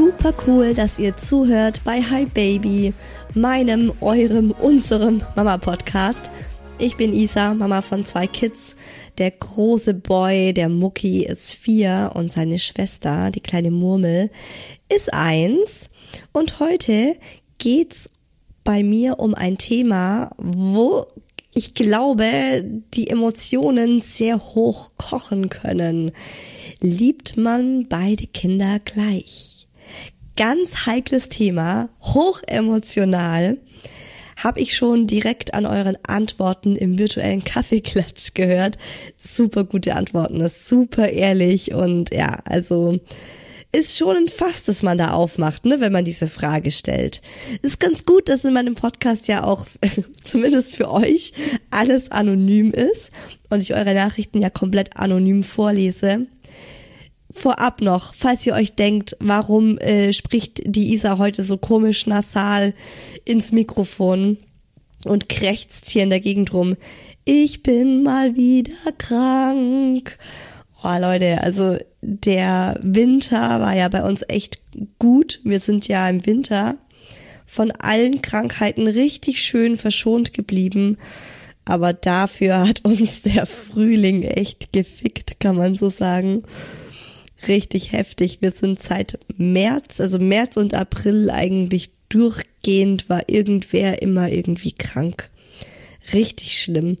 Super cool, dass ihr zuhört bei Hi Baby, meinem, eurem, unserem Mama-Podcast. Ich bin Isa, Mama von zwei Kids. Der große Boy, der Mucki, ist vier und seine Schwester, die kleine Murmel, ist eins. Und heute geht's bei mir um ein Thema, wo ich glaube, die Emotionen sehr hoch kochen können. Liebt man beide Kinder gleich? Ganz heikles Thema, hoch emotional. Habe ich schon direkt an euren Antworten im virtuellen Kaffeeklatsch gehört. Super gute Antworten, das ist super ehrlich und ja, also ist schon ein Fass, das man da aufmacht, ne, wenn man diese Frage stellt. Ist ganz gut, dass in meinem Podcast ja auch, zumindest für euch, alles anonym ist und ich eure Nachrichten ja komplett anonym vorlese vorab noch, falls ihr euch denkt, warum äh, spricht die Isa heute so komisch nasal ins Mikrofon und krächzt hier in der Gegend rum. Ich bin mal wieder krank. Oh Leute, also der Winter war ja bei uns echt gut. Wir sind ja im Winter von allen Krankheiten richtig schön verschont geblieben. Aber dafür hat uns der Frühling echt gefickt, kann man so sagen richtig heftig. Wir sind seit März, also März und April eigentlich durchgehend war irgendwer immer irgendwie krank. Richtig schlimm.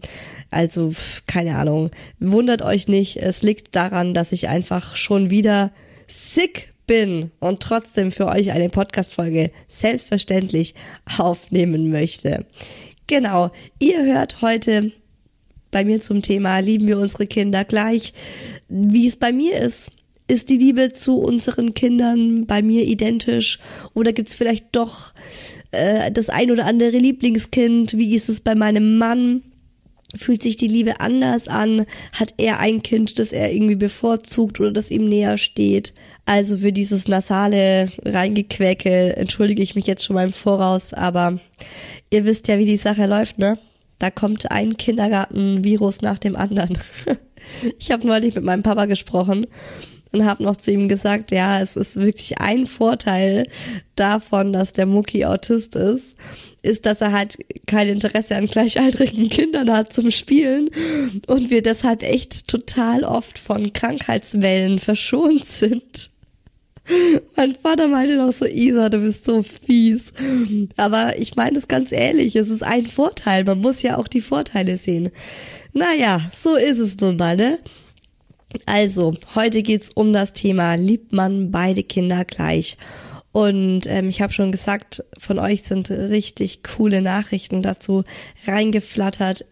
Also, keine Ahnung. Wundert euch nicht. Es liegt daran, dass ich einfach schon wieder sick bin und trotzdem für euch eine Podcast-Folge selbstverständlich aufnehmen möchte. Genau. Ihr hört heute bei mir zum Thema, lieben wir unsere Kinder gleich, wie es bei mir ist ist die Liebe zu unseren Kindern bei mir identisch oder gibt's vielleicht doch äh, das ein oder andere Lieblingskind? Wie ist es bei meinem Mann? Fühlt sich die Liebe anders an? Hat er ein Kind, das er irgendwie bevorzugt oder das ihm näher steht? Also für dieses nasale Reingequäke entschuldige ich mich jetzt schon mal im Voraus, aber ihr wisst ja, wie die Sache läuft, ne? Da kommt ein Kindergartenvirus nach dem anderen. Ich habe neulich mit meinem Papa gesprochen und habe noch zu ihm gesagt, ja, es ist wirklich ein Vorteil davon, dass der Mucki Autist ist, ist, dass er halt kein Interesse an gleichaltrigen Kindern hat zum Spielen und wir deshalb echt total oft von Krankheitswellen verschont sind. Mein Vater meinte noch so, Isa, du bist so fies. Aber ich meine es ganz ehrlich, es ist ein Vorteil. Man muss ja auch die Vorteile sehen. Naja, so ist es nun mal, ne? Also, heute geht's um das Thema, liebt man beide Kinder gleich? Und ähm, ich habe schon gesagt, von euch sind richtig coole Nachrichten dazu reingeflattert.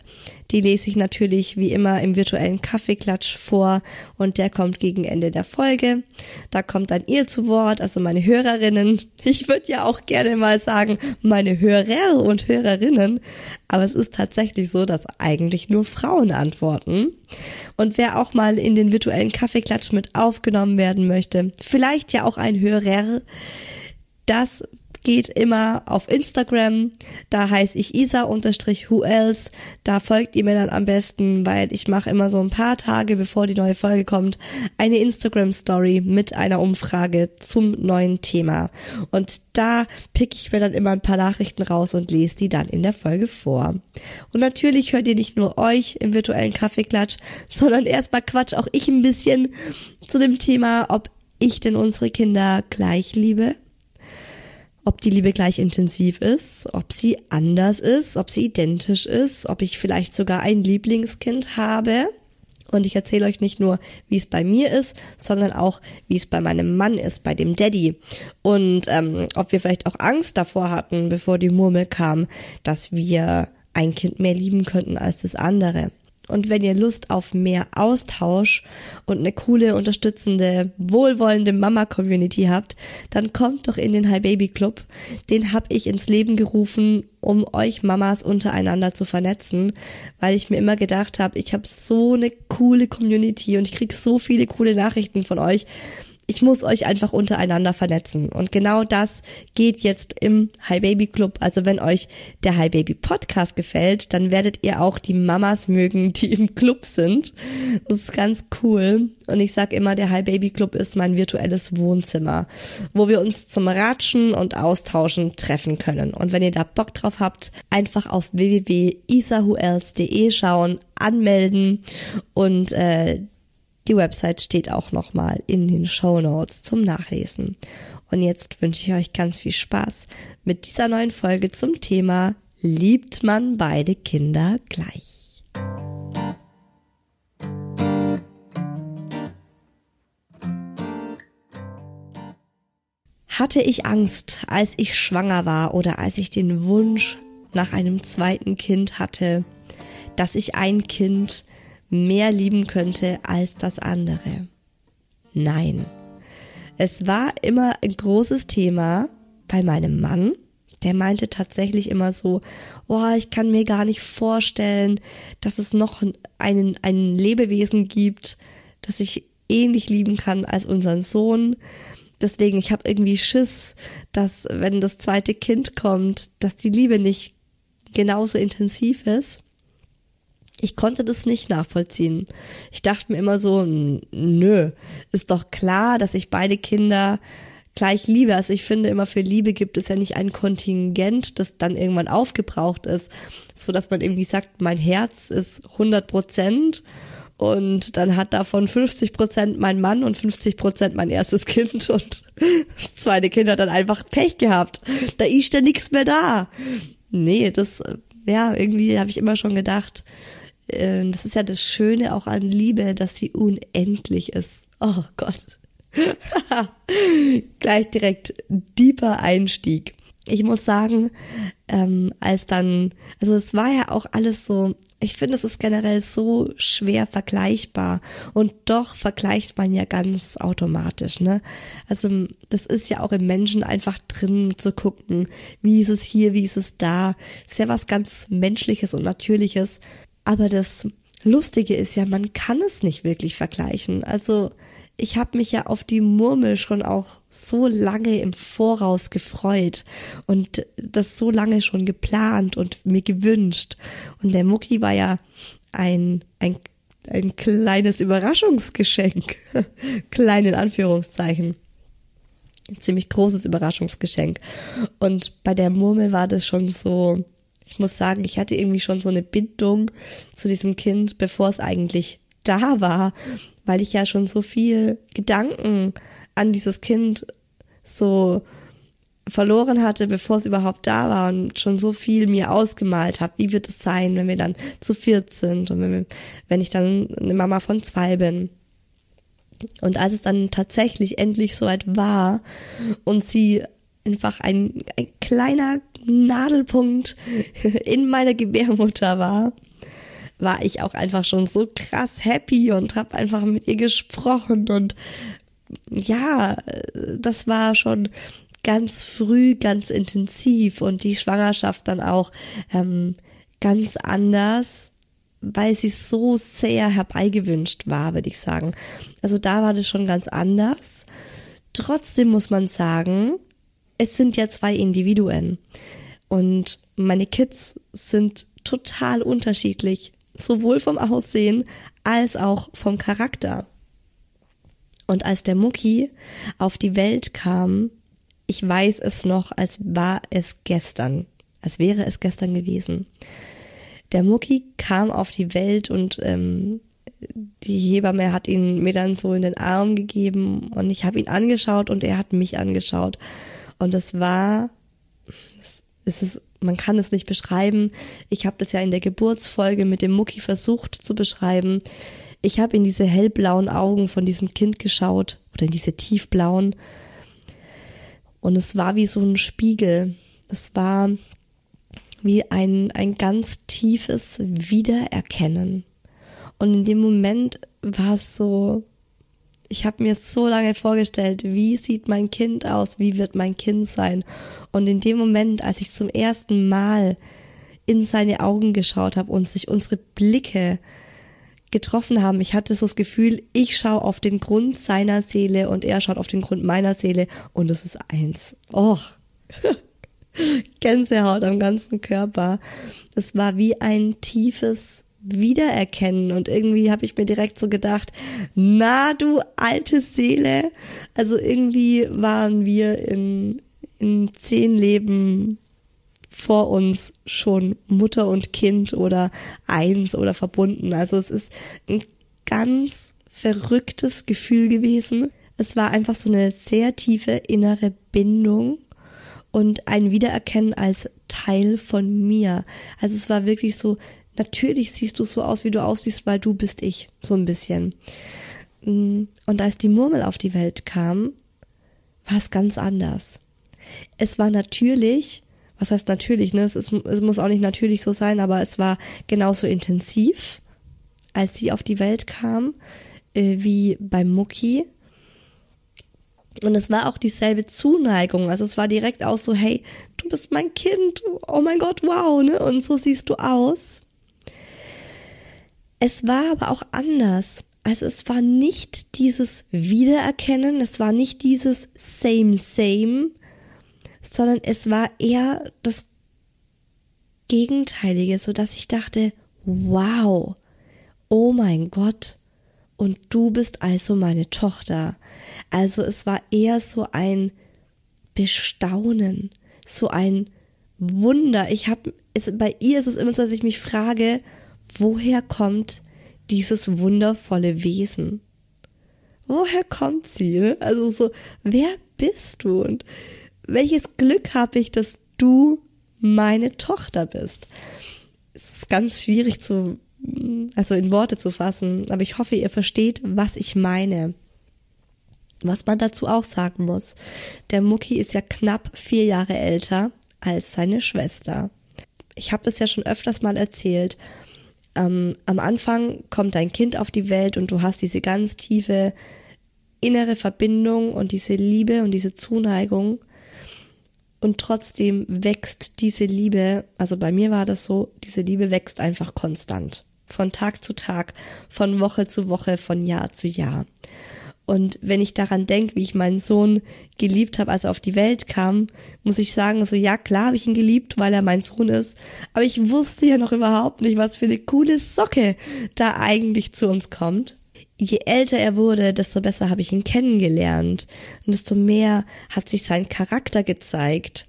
Die lese ich natürlich wie immer im virtuellen Kaffeeklatsch vor und der kommt gegen Ende der Folge. Da kommt dann ihr zu Wort, also meine Hörerinnen. Ich würde ja auch gerne mal sagen, meine Hörer und Hörerinnen, aber es ist tatsächlich so, dass eigentlich nur Frauen antworten. Und wer auch mal in den virtuellen Kaffeeklatsch mit aufgenommen werden möchte, vielleicht ja auch ein Hörer, das geht immer auf Instagram. Da heiße ich isa-who else. Da folgt ihr mir dann am besten, weil ich mache immer so ein paar Tage, bevor die neue Folge kommt, eine Instagram-Story mit einer Umfrage zum neuen Thema. Und da pick ich mir dann immer ein paar Nachrichten raus und lese die dann in der Folge vor. Und natürlich hört ihr nicht nur euch im virtuellen Kaffeeklatsch, sondern erstmal quatsch auch ich ein bisschen zu dem Thema, ob ich denn unsere Kinder gleich liebe ob die Liebe gleich intensiv ist, ob sie anders ist, ob sie identisch ist, ob ich vielleicht sogar ein Lieblingskind habe. Und ich erzähle euch nicht nur, wie es bei mir ist, sondern auch, wie es bei meinem Mann ist, bei dem Daddy. Und ähm, ob wir vielleicht auch Angst davor hatten, bevor die Murmel kam, dass wir ein Kind mehr lieben könnten als das andere. Und wenn ihr Lust auf mehr Austausch und eine coole, unterstützende, wohlwollende Mama-Community habt, dann kommt doch in den Hi Baby Club. Den habe ich ins Leben gerufen, um euch Mamas untereinander zu vernetzen, weil ich mir immer gedacht habe, ich habe so eine coole Community und ich krieg so viele coole Nachrichten von euch ich muss euch einfach untereinander vernetzen. Und genau das geht jetzt im Hi Baby Club. Also wenn euch der Hi Baby Podcast gefällt, dann werdet ihr auch die Mamas mögen, die im Club sind. Das ist ganz cool. Und ich sag immer, der Hi Baby Club ist mein virtuelles Wohnzimmer, wo wir uns zum Ratschen und Austauschen treffen können. Und wenn ihr da Bock drauf habt, einfach auf www.isahuels.de schauen, anmelden und äh, die Website steht auch nochmal in den Show Notes zum Nachlesen. Und jetzt wünsche ich euch ganz viel Spaß mit dieser neuen Folge zum Thema Liebt man beide Kinder gleich? Hatte ich Angst, als ich schwanger war oder als ich den Wunsch nach einem zweiten Kind hatte, dass ich ein Kind mehr lieben könnte als das andere. Nein. Es war immer ein großes Thema bei meinem Mann. Der meinte tatsächlich immer so, oh, ich kann mir gar nicht vorstellen, dass es noch einen, einen Lebewesen gibt, das ich ähnlich lieben kann als unseren Sohn. Deswegen, ich habe irgendwie Schiss, dass wenn das zweite Kind kommt, dass die Liebe nicht genauso intensiv ist ich konnte das nicht nachvollziehen. Ich dachte mir immer so, nö, ist doch klar, dass ich beide Kinder gleich liebe. Also ich finde immer für Liebe gibt es ja nicht ein Kontingent, das dann irgendwann aufgebraucht ist, so dass man irgendwie sagt, mein Herz ist 100 Prozent und dann hat davon 50 Prozent mein Mann und 50 Prozent mein erstes Kind und das zweite Kind hat dann einfach Pech gehabt. Da ist ja nichts mehr da. Nee, das, ja, irgendwie habe ich immer schon gedacht, äh, das ist ja das Schöne auch an Liebe, dass sie unendlich ist. Oh Gott. Gleich direkt deeper Einstieg. Ich muss sagen, ähm, als dann, also es war ja auch alles so, ich finde, es ist generell so schwer vergleichbar und doch vergleicht man ja ganz automatisch, ne? Also das ist ja auch im Menschen einfach drin zu gucken, wie ist es hier, wie ist es da. ist ja was ganz Menschliches und Natürliches. Aber das Lustige ist ja, man kann es nicht wirklich vergleichen. Also ich habe mich ja auf die Murmel schon auch so lange im Voraus gefreut und das so lange schon geplant und mir gewünscht. Und der Mucki war ja ein, ein, ein kleines Überraschungsgeschenk. Klein in Anführungszeichen. Ein ziemlich großes Überraschungsgeschenk. Und bei der Murmel war das schon so, ich muss sagen, ich hatte irgendwie schon so eine Bindung zu diesem Kind, bevor es eigentlich da war, weil ich ja schon so viel Gedanken an dieses Kind so verloren hatte, bevor es überhaupt da war und schon so viel mir ausgemalt habe, wie wird es sein, wenn wir dann zu viert sind und wenn, wir, wenn ich dann eine Mama von zwei bin. Und als es dann tatsächlich endlich soweit war und sie einfach ein, ein kleiner Nadelpunkt in meiner Gebärmutter war, war ich auch einfach schon so krass happy und habe einfach mit ihr gesprochen und ja, das war schon ganz früh, ganz intensiv und die Schwangerschaft dann auch ähm, ganz anders, weil sie so sehr herbeigewünscht war, würde ich sagen. Also da war das schon ganz anders. Trotzdem muss man sagen, es sind ja zwei Individuen und meine Kids sind total unterschiedlich, sowohl vom Aussehen als auch vom Charakter. Und als der Mucki auf die Welt kam, ich weiß es noch, als war es gestern, als wäre es gestern gewesen. Der Mucki kam auf die Welt und ähm, die Hebamme hat ihn mir dann so in den Arm gegeben und ich habe ihn angeschaut und er hat mich angeschaut. Und es war, es ist, man kann es nicht beschreiben. Ich habe das ja in der Geburtsfolge mit dem Mucki versucht zu beschreiben. Ich habe in diese hellblauen Augen von diesem Kind geschaut oder in diese tiefblauen und es war wie so ein Spiegel. Es war wie ein, ein ganz tiefes Wiedererkennen. Und in dem Moment war es so, ich habe mir so lange vorgestellt, wie sieht mein Kind aus, wie wird mein Kind sein. Und in dem Moment, als ich zum ersten Mal in seine Augen geschaut habe und sich unsere Blicke getroffen haben. Ich hatte so das Gefühl, ich schaue auf den Grund seiner Seele und er schaut auf den Grund meiner Seele und es ist eins. Och. Gänsehaut am ganzen Körper. Es war wie ein tiefes Wiedererkennen und irgendwie habe ich mir direkt so gedacht, na du alte Seele. Also irgendwie waren wir in, in zehn Leben vor uns schon Mutter und Kind oder eins oder verbunden. Also es ist ein ganz verrücktes Gefühl gewesen. Es war einfach so eine sehr tiefe innere Bindung und ein Wiedererkennen als Teil von mir. Also es war wirklich so, natürlich siehst du so aus, wie du aussiehst, weil du bist ich, so ein bisschen. Und als die Murmel auf die Welt kam, war es ganz anders. Es war natürlich was heißt natürlich, ne? Es, ist, es muss auch nicht natürlich so sein, aber es war genauso intensiv, als sie auf die Welt kam, äh, wie beim Mucki. Und es war auch dieselbe Zuneigung. Also es war direkt auch so, hey, du bist mein Kind, oh mein Gott, wow, ne? Und so siehst du aus. Es war aber auch anders. Also es war nicht dieses Wiedererkennen, es war nicht dieses Same, Same, sondern es war eher das Gegenteilige, so dass ich dachte, wow, oh mein Gott, und du bist also meine Tochter. Also es war eher so ein Bestaunen, so ein Wunder. Ich habe, bei ihr ist es immer so, dass ich mich frage, woher kommt dieses wundervolle Wesen? Woher kommt sie? Ne? Also so, wer bist du? Und welches Glück habe ich, dass du meine Tochter bist. Es ist ganz schwierig zu, also in Worte zu fassen, aber ich hoffe, ihr versteht, was ich meine. Was man dazu auch sagen muss. Der Mucki ist ja knapp vier Jahre älter als seine Schwester. Ich habe das ja schon öfters mal erzählt. Ähm, am Anfang kommt dein Kind auf die Welt und du hast diese ganz tiefe innere Verbindung und diese Liebe und diese Zuneigung und trotzdem wächst diese Liebe, also bei mir war das so, diese Liebe wächst einfach konstant. Von Tag zu Tag, von Woche zu Woche, von Jahr zu Jahr. Und wenn ich daran denke, wie ich meinen Sohn geliebt habe, als er auf die Welt kam, muss ich sagen, so ja, klar habe ich ihn geliebt, weil er mein Sohn ist. Aber ich wusste ja noch überhaupt nicht, was für eine coole Socke da eigentlich zu uns kommt je älter er wurde, desto besser habe ich ihn kennengelernt und desto mehr hat sich sein Charakter gezeigt.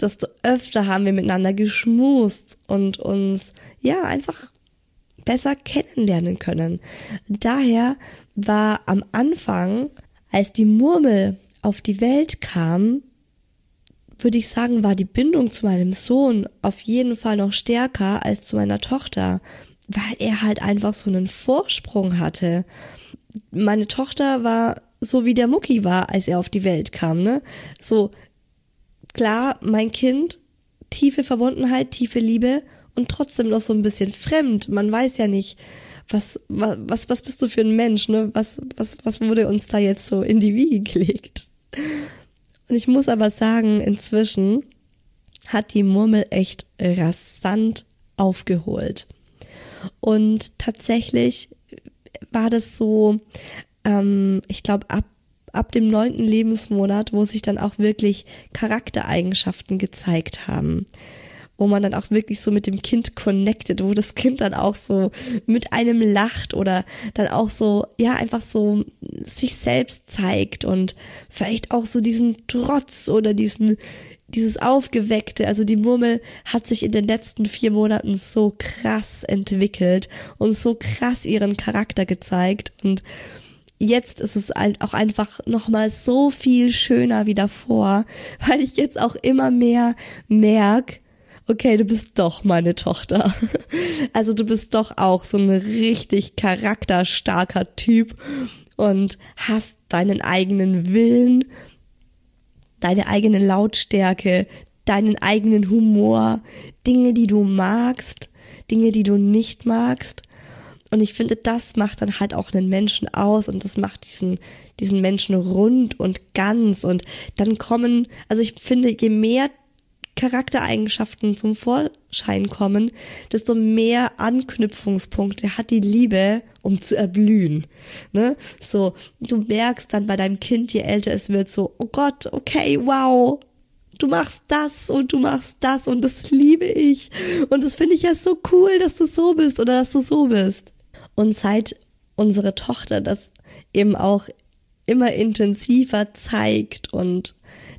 Desto öfter haben wir miteinander geschmust und uns ja einfach besser kennenlernen können. Daher war am Anfang, als die Murmel auf die Welt kam, würde ich sagen, war die Bindung zu meinem Sohn auf jeden Fall noch stärker als zu meiner Tochter, weil er halt einfach so einen Vorsprung hatte. Meine Tochter war so wie der Mucki war, als er auf die Welt kam, ne? So klar, mein Kind, tiefe Verbundenheit, tiefe Liebe und trotzdem noch so ein bisschen fremd. Man weiß ja nicht, was, was, was bist du für ein Mensch, ne? Was, was, was wurde uns da jetzt so in die Wiege gelegt? Und ich muss aber sagen, inzwischen hat die Murmel echt rasant aufgeholt. Und tatsächlich war das so, ähm, ich glaube, ab, ab dem neunten Lebensmonat, wo sich dann auch wirklich Charaktereigenschaften gezeigt haben wo man dann auch wirklich so mit dem Kind connected, wo das Kind dann auch so mit einem lacht oder dann auch so, ja, einfach so sich selbst zeigt und vielleicht auch so diesen Trotz oder diesen, dieses Aufgeweckte, also die Murmel hat sich in den letzten vier Monaten so krass entwickelt und so krass ihren Charakter gezeigt und jetzt ist es auch einfach nochmal so viel schöner wie davor, weil ich jetzt auch immer mehr merke, okay, du bist doch meine Tochter. Also du bist doch auch so ein richtig charakterstarker Typ und hast deinen eigenen Willen, deine eigene Lautstärke, deinen eigenen Humor, Dinge, die du magst, Dinge, die du nicht magst. Und ich finde, das macht dann halt auch einen Menschen aus und das macht diesen, diesen Menschen rund und ganz. Und dann kommen, also ich finde, je mehr Charaktereigenschaften zum Vorschein kommen, desto mehr Anknüpfungspunkte hat die Liebe, um zu erblühen. Ne? So, du merkst dann bei deinem Kind, je älter es wird, so, oh Gott, okay, wow, du machst das und du machst das und das liebe ich. Und das finde ich ja so cool, dass du so bist oder dass du so bist. Und seit unsere Tochter das eben auch immer intensiver zeigt und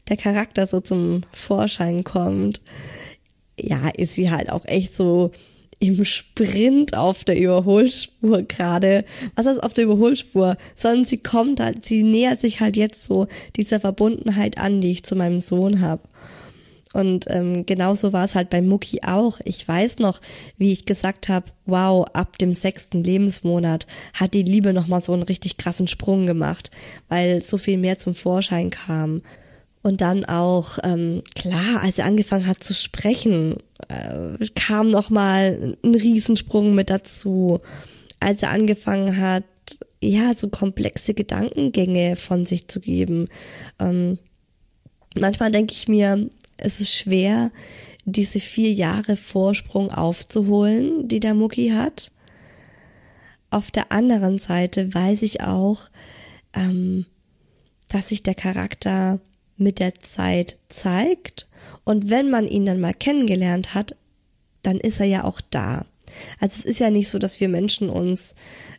der Charakter so zum Vorschein kommt, ja, ist sie halt auch echt so im Sprint auf der Überholspur gerade. Was heißt auf der Überholspur? Sondern sie kommt halt, sie nähert sich halt jetzt so dieser Verbundenheit an, die ich zu meinem Sohn habe. Und ähm, genauso war es halt bei Mucki auch. Ich weiß noch, wie ich gesagt habe, wow, ab dem sechsten Lebensmonat hat die Liebe nochmal so einen richtig krassen Sprung gemacht, weil so viel mehr zum Vorschein kam. Und dann auch, ähm, klar, als er angefangen hat zu sprechen, äh, kam noch mal ein Riesensprung mit dazu. Als er angefangen hat, ja, so komplexe Gedankengänge von sich zu geben. Ähm, manchmal denke ich mir, es ist schwer, diese vier Jahre Vorsprung aufzuholen, die der Mucki hat. Auf der anderen Seite weiß ich auch, ähm, dass sich der Charakter mit der Zeit zeigt. Und wenn man ihn dann mal kennengelernt hat, dann ist er ja auch da. Also es ist ja nicht so, dass wir Menschen uns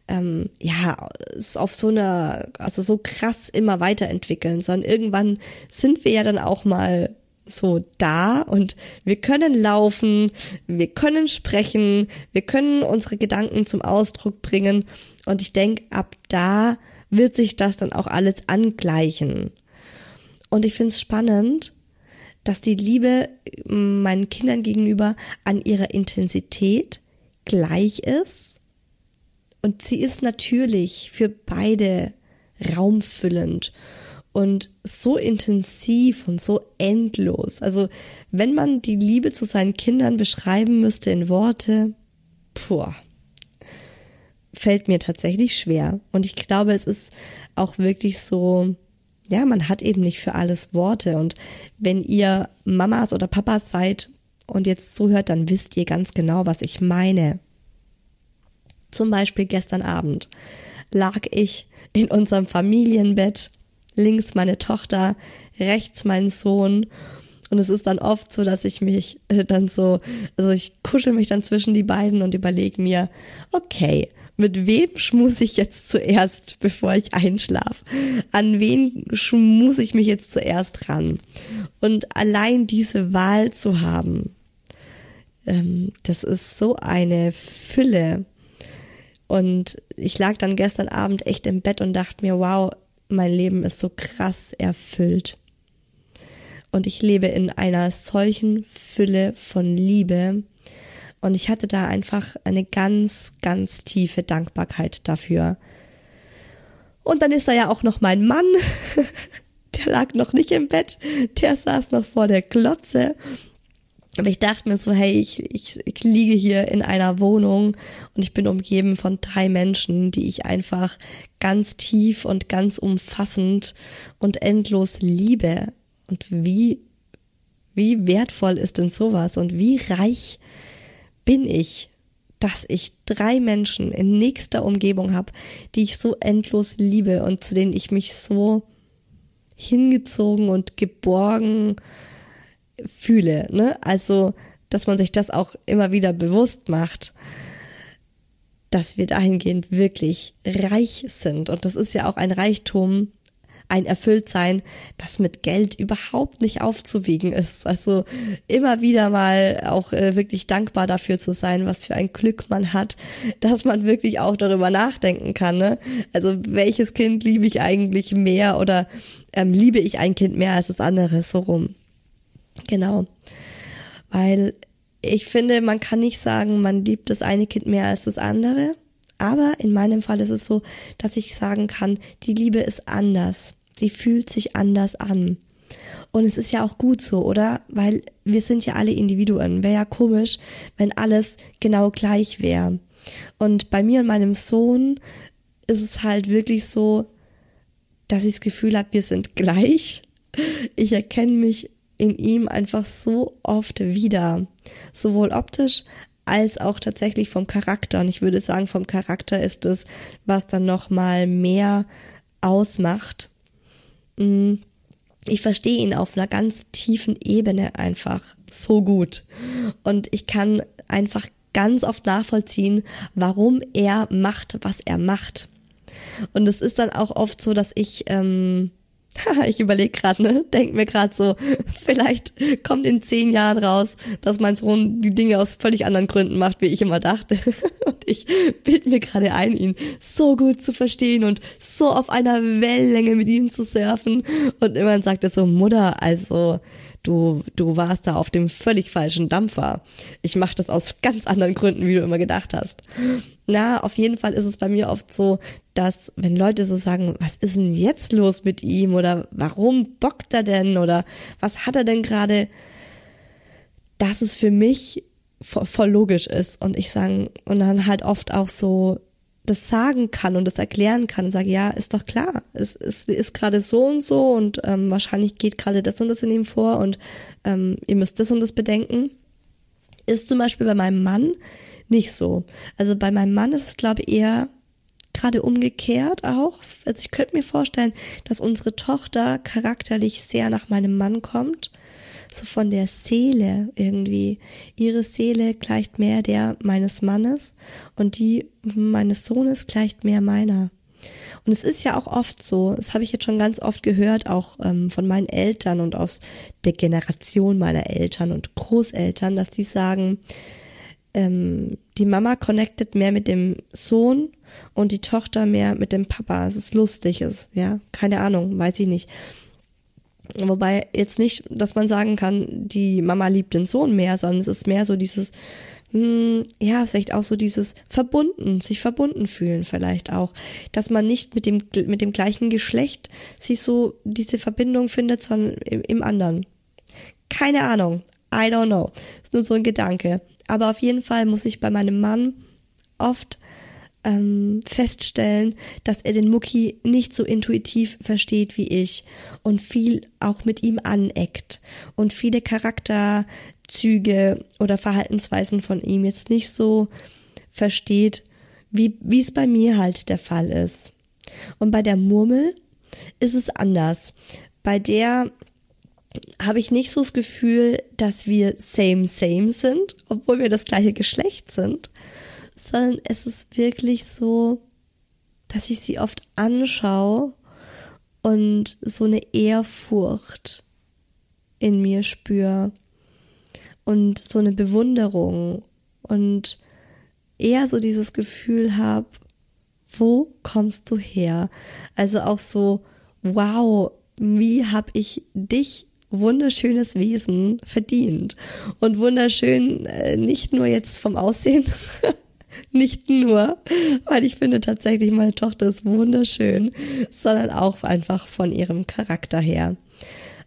ähm, ja auf so einer, also so krass immer weiterentwickeln, sondern irgendwann sind wir ja dann auch mal so da und wir können laufen, wir können sprechen, wir können unsere Gedanken zum Ausdruck bringen und ich denke, ab da wird sich das dann auch alles angleichen. Und ich finde es spannend, dass die Liebe meinen Kindern gegenüber an ihrer Intensität gleich ist. Und sie ist natürlich für beide raumfüllend und so intensiv und so endlos. Also wenn man die Liebe zu seinen Kindern beschreiben müsste in Worte, puh, fällt mir tatsächlich schwer. Und ich glaube, es ist auch wirklich so, ja, man hat eben nicht für alles Worte. Und wenn ihr Mamas oder Papas seid und jetzt zuhört, dann wisst ihr ganz genau, was ich meine. Zum Beispiel gestern Abend lag ich in unserem Familienbett, links meine Tochter, rechts mein Sohn. Und es ist dann oft so, dass ich mich dann so, also ich kuschel mich dann zwischen die beiden und überlege mir, okay, mit wem schmuse ich jetzt zuerst, bevor ich einschlafe? An wen schmuse ich mich jetzt zuerst ran? Und allein diese Wahl zu haben, ähm, das ist so eine Fülle. Und ich lag dann gestern Abend echt im Bett und dachte mir, wow, mein Leben ist so krass erfüllt. Und ich lebe in einer solchen Fülle von Liebe. Und ich hatte da einfach eine ganz, ganz tiefe Dankbarkeit dafür. Und dann ist da ja auch noch mein Mann. Der lag noch nicht im Bett. Der saß noch vor der Glotze aber ich dachte mir so, hey, ich, ich, ich liege hier in einer Wohnung und ich bin umgeben von drei Menschen, die ich einfach ganz tief und ganz umfassend und endlos liebe. Und wie, wie wertvoll ist denn sowas und wie reich bin ich, dass ich drei Menschen in nächster Umgebung habe, die ich so endlos liebe und zu denen ich mich so hingezogen und geborgen fühle. Ne? Also, dass man sich das auch immer wieder bewusst macht, dass wir dahingehend wirklich reich sind. Und das ist ja auch ein Reichtum, ein Erfülltsein, das mit Geld überhaupt nicht aufzuwiegen ist. Also immer wieder mal auch äh, wirklich dankbar dafür zu sein, was für ein Glück man hat, dass man wirklich auch darüber nachdenken kann. Ne? Also welches Kind liebe ich eigentlich mehr oder ähm, liebe ich ein Kind mehr als das andere, so rum. Genau. Weil ich finde, man kann nicht sagen, man liebt das eine Kind mehr als das andere. Aber in meinem Fall ist es so, dass ich sagen kann, die Liebe ist anders. Sie fühlt sich anders an. Und es ist ja auch gut so, oder? Weil wir sind ja alle Individuen. Wäre ja komisch, wenn alles genau gleich wäre. Und bei mir und meinem Sohn ist es halt wirklich so, dass ich das Gefühl habe, wir sind gleich. Ich erkenne mich in ihm einfach so oft wieder. Sowohl optisch als auch tatsächlich vom Charakter. Und ich würde sagen, vom Charakter ist es, was dann nochmal mehr ausmacht. Mm, ich verstehe ihn auf einer ganz tiefen Ebene einfach so gut. Und ich kann einfach ganz oft nachvollziehen, warum er macht, was er macht. Und es ist dann auch oft so, dass ich ähm, ich überlege gerade, ne? Denk mir gerade so, vielleicht kommt in zehn Jahren raus, dass mein Sohn die Dinge aus völlig anderen Gründen macht, wie ich immer dachte. Und ich bild mir gerade ein, ihn so gut zu verstehen und so auf einer Wellenlänge mit ihm zu surfen. Und immerhin sagt er so, Mutter, also du, du warst da auf dem völlig falschen Dampfer. Ich mache das aus ganz anderen Gründen, wie du immer gedacht hast. Na, auf jeden Fall ist es bei mir oft so, dass wenn Leute so sagen, was ist denn jetzt los mit ihm oder warum bockt er denn oder was hat er denn gerade, dass es für mich voll, voll logisch ist und ich sagen und dann halt oft auch so das sagen kann und das erklären kann und sage, ja, ist doch klar, es, es ist gerade so und so und ähm, wahrscheinlich geht gerade das und das in ihm vor und ähm, ihr müsst das und das bedenken. Ist zum Beispiel bei meinem Mann nicht so. Also bei meinem Mann ist es, glaube ich, eher gerade umgekehrt auch. Also ich könnte mir vorstellen, dass unsere Tochter charakterlich sehr nach meinem Mann kommt. So von der Seele irgendwie. Ihre Seele gleicht mehr der meines Mannes und die meines Sohnes gleicht mehr meiner. Und es ist ja auch oft so, das habe ich jetzt schon ganz oft gehört, auch ähm, von meinen Eltern und aus der Generation meiner Eltern und Großeltern, dass die sagen, ähm, die Mama connectet mehr mit dem Sohn und die Tochter mehr mit dem Papa. Es ist lustig, ist, ja, keine Ahnung, weiß ich nicht. Wobei jetzt nicht, dass man sagen kann, die Mama liebt den Sohn mehr, sondern es ist mehr so dieses, hm, ja, vielleicht auch so dieses verbunden, sich verbunden fühlen vielleicht auch, dass man nicht mit dem mit dem gleichen Geschlecht sich so diese Verbindung findet, sondern im, im anderen. Keine Ahnung, I don't know, ist nur so ein Gedanke. Aber auf jeden Fall muss ich bei meinem Mann oft ähm, feststellen, dass er den Mucki nicht so intuitiv versteht wie ich und viel auch mit ihm aneckt und viele Charakterzüge oder Verhaltensweisen von ihm jetzt nicht so versteht, wie es bei mir halt der Fall ist. Und bei der Murmel ist es anders. Bei der habe ich nicht so das Gefühl, dass wir same same sind, obwohl wir das gleiche Geschlecht sind, sondern es ist wirklich so, dass ich sie oft anschaue und so eine Ehrfurcht in mir spüre und so eine Bewunderung und eher so dieses Gefühl habe, wo kommst du her? Also auch so wow, wie hab ich dich wunderschönes Wesen verdient und wunderschön äh, nicht nur jetzt vom Aussehen, nicht nur, weil ich finde tatsächlich meine Tochter ist wunderschön, sondern auch einfach von ihrem Charakter her.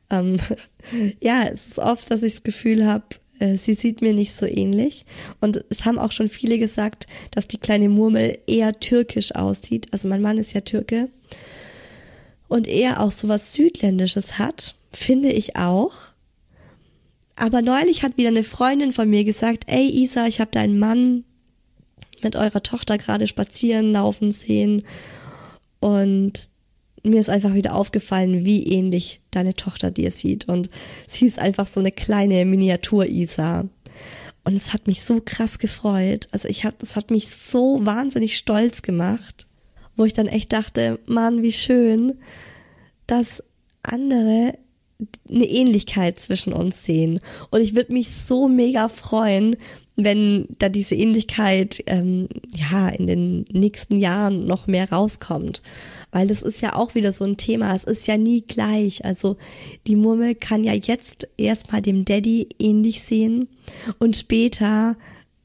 Ähm, ja, es ist oft, dass ich das Gefühl habe, äh, sie sieht mir nicht so ähnlich. Und es haben auch schon viele gesagt, dass die kleine Murmel eher türkisch aussieht. Also mein Mann ist ja Türke. Und eher auch so was Südländisches hat, finde ich auch. Aber neulich hat wieder eine Freundin von mir gesagt, ey Isa, ich habe deinen Mann mit eurer Tochter gerade spazieren laufen sehen und mir ist einfach wieder aufgefallen, wie ähnlich deine Tochter dir sieht und sie ist einfach so eine kleine Miniatur-Isa. Und es hat mich so krass gefreut. Also ich hab, es hat mich so wahnsinnig stolz gemacht, wo ich dann echt dachte, Mann, wie schön, dass andere eine Ähnlichkeit zwischen uns sehen. Und ich würde mich so mega freuen, wenn da diese Ähnlichkeit ähm, ja in den nächsten Jahren noch mehr rauskommt. Weil das ist ja auch wieder so ein Thema, es ist ja nie gleich. Also die Murmel kann ja jetzt erstmal dem Daddy ähnlich sehen und später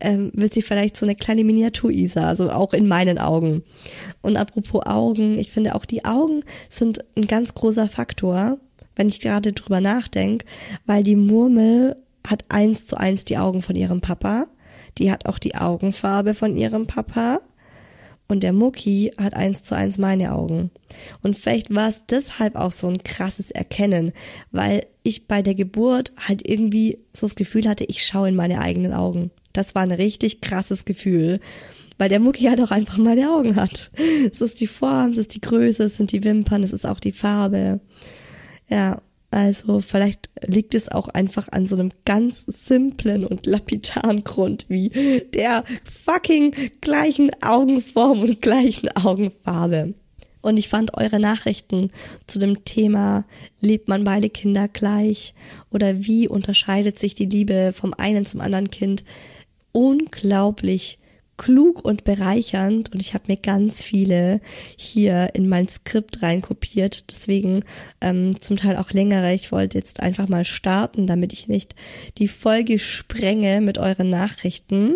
ähm, wird sie vielleicht so eine kleine Miniatur-Isa, also auch in meinen Augen. Und apropos Augen, ich finde auch die Augen sind ein ganz großer Faktor wenn ich gerade drüber nachdenke, weil die Murmel hat eins zu eins die Augen von ihrem Papa, die hat auch die Augenfarbe von ihrem Papa und der Mucki hat eins zu eins meine Augen. Und vielleicht war es deshalb auch so ein krasses Erkennen, weil ich bei der Geburt halt irgendwie so das Gefühl hatte, ich schaue in meine eigenen Augen. Das war ein richtig krasses Gefühl, weil der Mucki halt auch einfach meine Augen hat. Es ist die Form, es ist die Größe, es sind die Wimpern, es ist auch die Farbe. Ja, also vielleicht liegt es auch einfach an so einem ganz simplen und lapidaren Grund wie der fucking gleichen Augenform und gleichen Augenfarbe. Und ich fand eure Nachrichten zu dem Thema, lebt man beide Kinder gleich oder wie unterscheidet sich die Liebe vom einen zum anderen Kind, unglaublich klug und bereichernd und ich habe mir ganz viele hier in mein Skript reinkopiert, deswegen ähm, zum Teil auch längere. Ich wollte jetzt einfach mal starten, damit ich nicht die Folge sprenge mit euren Nachrichten.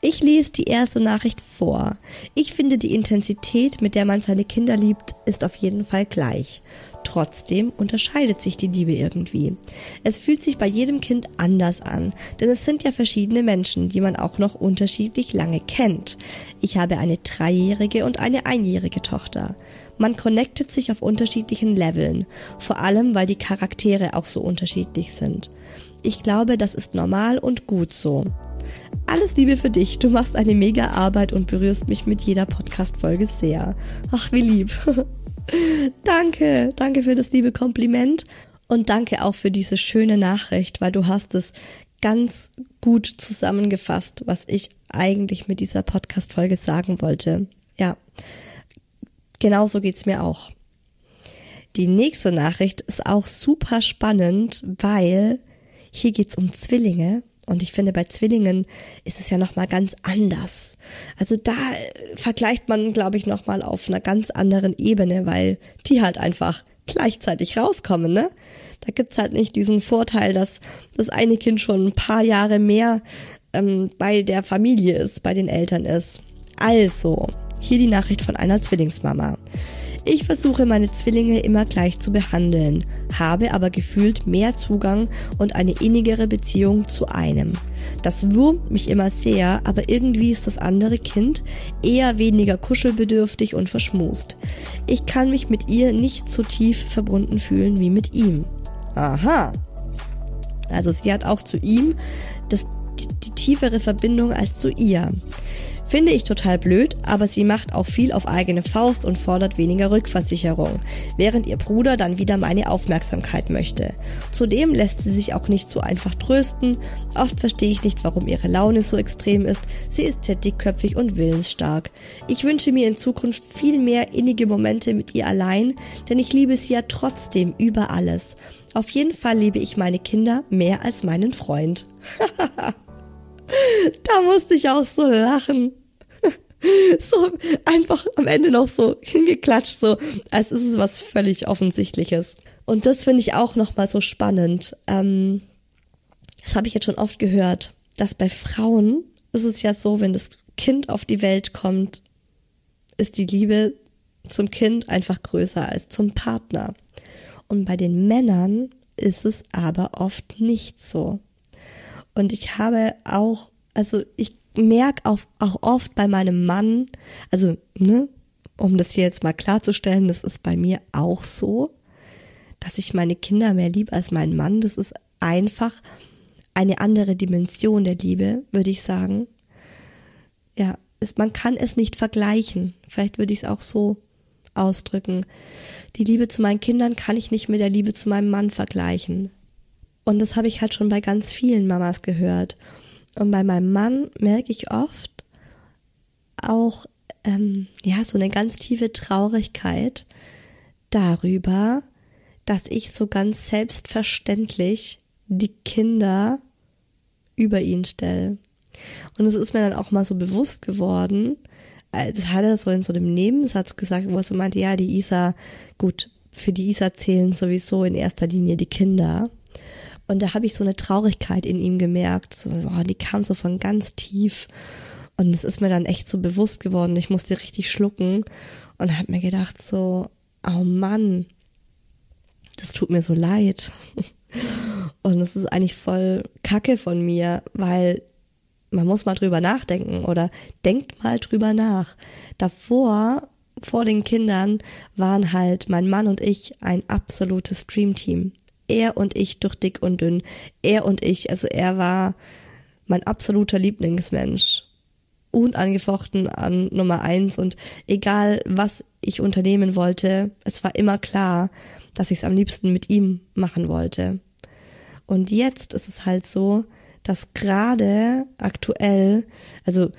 Ich lese die erste Nachricht vor. Ich finde, die Intensität, mit der man seine Kinder liebt, ist auf jeden Fall gleich. Trotzdem unterscheidet sich die Liebe irgendwie. Es fühlt sich bei jedem Kind anders an, denn es sind ja verschiedene Menschen, die man auch noch unterschiedlich lange kennt. Ich habe eine dreijährige und eine einjährige Tochter. Man connectet sich auf unterschiedlichen Leveln, vor allem weil die Charaktere auch so unterschiedlich sind. Ich glaube, das ist normal und gut so. Alles Liebe für dich. Du machst eine mega Arbeit und berührst mich mit jeder Podcast-Folge sehr. Ach, wie lieb. danke. Danke für das liebe Kompliment. Und danke auch für diese schöne Nachricht, weil du hast es ganz gut zusammengefasst, was ich eigentlich mit dieser Podcast-Folge sagen wollte. Ja. Genauso geht's mir auch. Die nächste Nachricht ist auch super spannend, weil hier geht's um Zwillinge und ich finde, bei Zwillingen ist es ja nochmal ganz anders. Also da äh, vergleicht man, glaube ich, nochmal auf einer ganz anderen Ebene, weil die halt einfach gleichzeitig rauskommen, ne? Da gibt's halt nicht diesen Vorteil, dass das eine Kind schon ein paar Jahre mehr ähm, bei der Familie ist, bei den Eltern ist. Also, hier die Nachricht von einer Zwillingsmama. Ich versuche meine Zwillinge immer gleich zu behandeln, habe aber gefühlt mehr Zugang und eine innigere Beziehung zu einem. Das wurmt mich immer sehr, aber irgendwie ist das andere Kind eher weniger kuschelbedürftig und verschmust. Ich kann mich mit ihr nicht so tief verbunden fühlen wie mit ihm. Aha. Also sie hat auch zu ihm das, die, die tiefere Verbindung als zu ihr. Finde ich total blöd, aber sie macht auch viel auf eigene Faust und fordert weniger Rückversicherung, während ihr Bruder dann wieder meine Aufmerksamkeit möchte. Zudem lässt sie sich auch nicht so einfach trösten. Oft verstehe ich nicht, warum ihre Laune so extrem ist. Sie ist sehr dickköpfig und willensstark. Ich wünsche mir in Zukunft viel mehr innige Momente mit ihr allein, denn ich liebe sie ja trotzdem über alles. Auf jeden Fall liebe ich meine Kinder mehr als meinen Freund. da musste ich auch so lachen. so einfach am Ende noch so hingeklatscht, so als ist es was völlig Offensichtliches. Und das finde ich auch nochmal so spannend. Ähm, das habe ich jetzt schon oft gehört, dass bei Frauen ist es ja so, wenn das Kind auf die Welt kommt, ist die Liebe zum Kind einfach größer als zum Partner. Und bei den Männern ist es aber oft nicht so. Und ich habe auch, also ich merke auch, auch oft bei meinem Mann, also, ne, um das hier jetzt mal klarzustellen, das ist bei mir auch so, dass ich meine Kinder mehr liebe als meinen Mann. Das ist einfach eine andere Dimension der Liebe, würde ich sagen. Ja, es, man kann es nicht vergleichen. Vielleicht würde ich es auch so ausdrücken. Die Liebe zu meinen Kindern kann ich nicht mit der Liebe zu meinem Mann vergleichen. Und das habe ich halt schon bei ganz vielen Mamas gehört. Und bei meinem Mann merke ich oft auch, ähm, ja, so eine ganz tiefe Traurigkeit darüber, dass ich so ganz selbstverständlich die Kinder über ihn stelle. Und es ist mir dann auch mal so bewusst geworden, äh, das hat er so in so einem Nebensatz gesagt, wo er so meinte, ja, die Isa, gut, für die Isa zählen sowieso in erster Linie die Kinder. Und da habe ich so eine Traurigkeit in ihm gemerkt. So, boah, die kam so von ganz tief. Und es ist mir dann echt so bewusst geworden. Ich musste richtig schlucken und habe mir gedacht so, oh Mann, das tut mir so leid. Und es ist eigentlich voll Kacke von mir, weil man muss mal drüber nachdenken oder denkt mal drüber nach. Davor, vor den Kindern, waren halt mein Mann und ich ein absolutes Dreamteam. Er und ich durch dick und dünn. Er und ich, also er war mein absoluter Lieblingsmensch. Unangefochten an Nummer eins und egal was ich unternehmen wollte, es war immer klar, dass ich es am liebsten mit ihm machen wollte. Und jetzt ist es halt so, dass gerade aktuell, also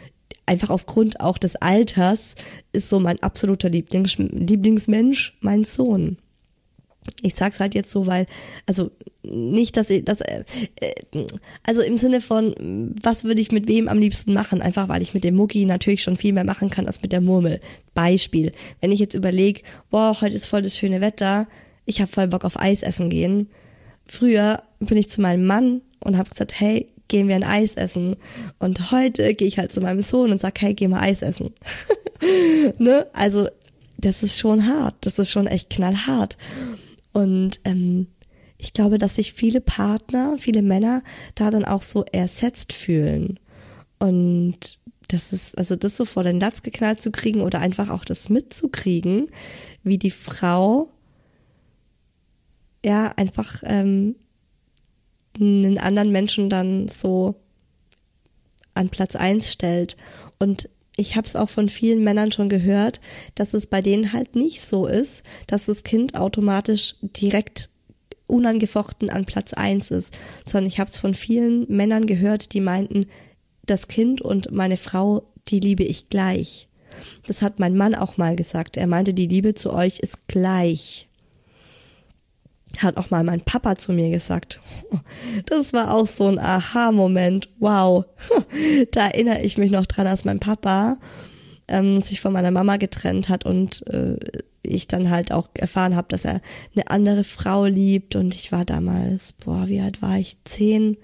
einfach aufgrund auch des Alters, ist so mein absoluter Lieblings Lieblingsmensch mein Sohn. Ich sag's halt jetzt so, weil, also nicht, dass ich das, äh, also im Sinne von, was würde ich mit wem am liebsten machen? Einfach weil ich mit dem Mucki natürlich schon viel mehr machen kann als mit der Murmel. Beispiel, wenn ich jetzt überlege, boah, heute ist voll das schöne Wetter, ich habe voll Bock auf Eis essen gehen. Früher bin ich zu meinem Mann und habe gesagt, hey, gehen wir ein Eis essen. Und heute gehe ich halt zu meinem Sohn und sag, hey, geh mal Eis essen. ne? Also das ist schon hart, das ist schon echt knallhart. Und ähm, ich glaube, dass sich viele Partner, viele Männer da dann auch so ersetzt fühlen. Und das ist, also das so vor den Latz geknallt zu kriegen oder einfach auch das mitzukriegen, wie die Frau ja einfach ähm, einen anderen Menschen dann so an Platz eins stellt. Und ich habe es auch von vielen Männern schon gehört, dass es bei denen halt nicht so ist, dass das Kind automatisch direkt unangefochten an Platz eins ist, sondern ich habe es von vielen Männern gehört, die meinten, das Kind und meine Frau, die liebe ich gleich. Das hat mein Mann auch mal gesagt. Er meinte, die Liebe zu euch ist gleich hat auch mal mein Papa zu mir gesagt. Das war auch so ein Aha-Moment. Wow. Da erinnere ich mich noch dran, als mein Papa ähm, sich von meiner Mama getrennt hat und äh, ich dann halt auch erfahren habe, dass er eine andere Frau liebt. Und ich war damals, boah, wie alt war ich? Zehn.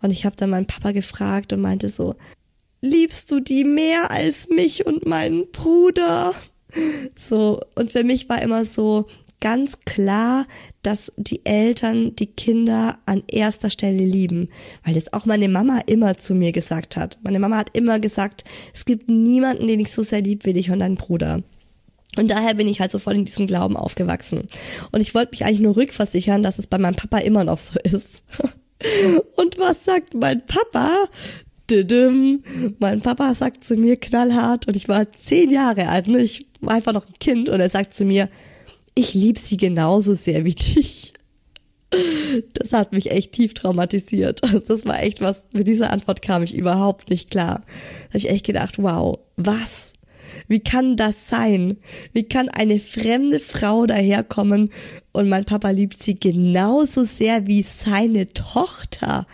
Und ich habe dann meinen Papa gefragt und meinte so, liebst du die mehr als mich und meinen Bruder? So, und für mich war immer so, ganz klar, dass die Eltern die Kinder an erster Stelle lieben, weil das auch meine Mama immer zu mir gesagt hat. Meine Mama hat immer gesagt, es gibt niemanden, den ich so sehr lieb wie dich und deinen Bruder. Und daher bin ich halt so voll in diesem Glauben aufgewachsen. Und ich wollte mich eigentlich nur rückversichern, dass es bei meinem Papa immer noch so ist. Und was sagt mein Papa? Mein Papa sagt zu mir knallhart und ich war zehn Jahre alt, ne? ich war einfach noch ein Kind und er sagt zu mir, ich liebe sie genauso sehr wie dich. Das hat mich echt tief traumatisiert. Also das war echt was, mit dieser Antwort kam ich überhaupt nicht klar. Da habe ich echt gedacht, wow, was? Wie kann das sein? Wie kann eine fremde Frau daherkommen und mein Papa liebt sie genauso sehr wie seine Tochter,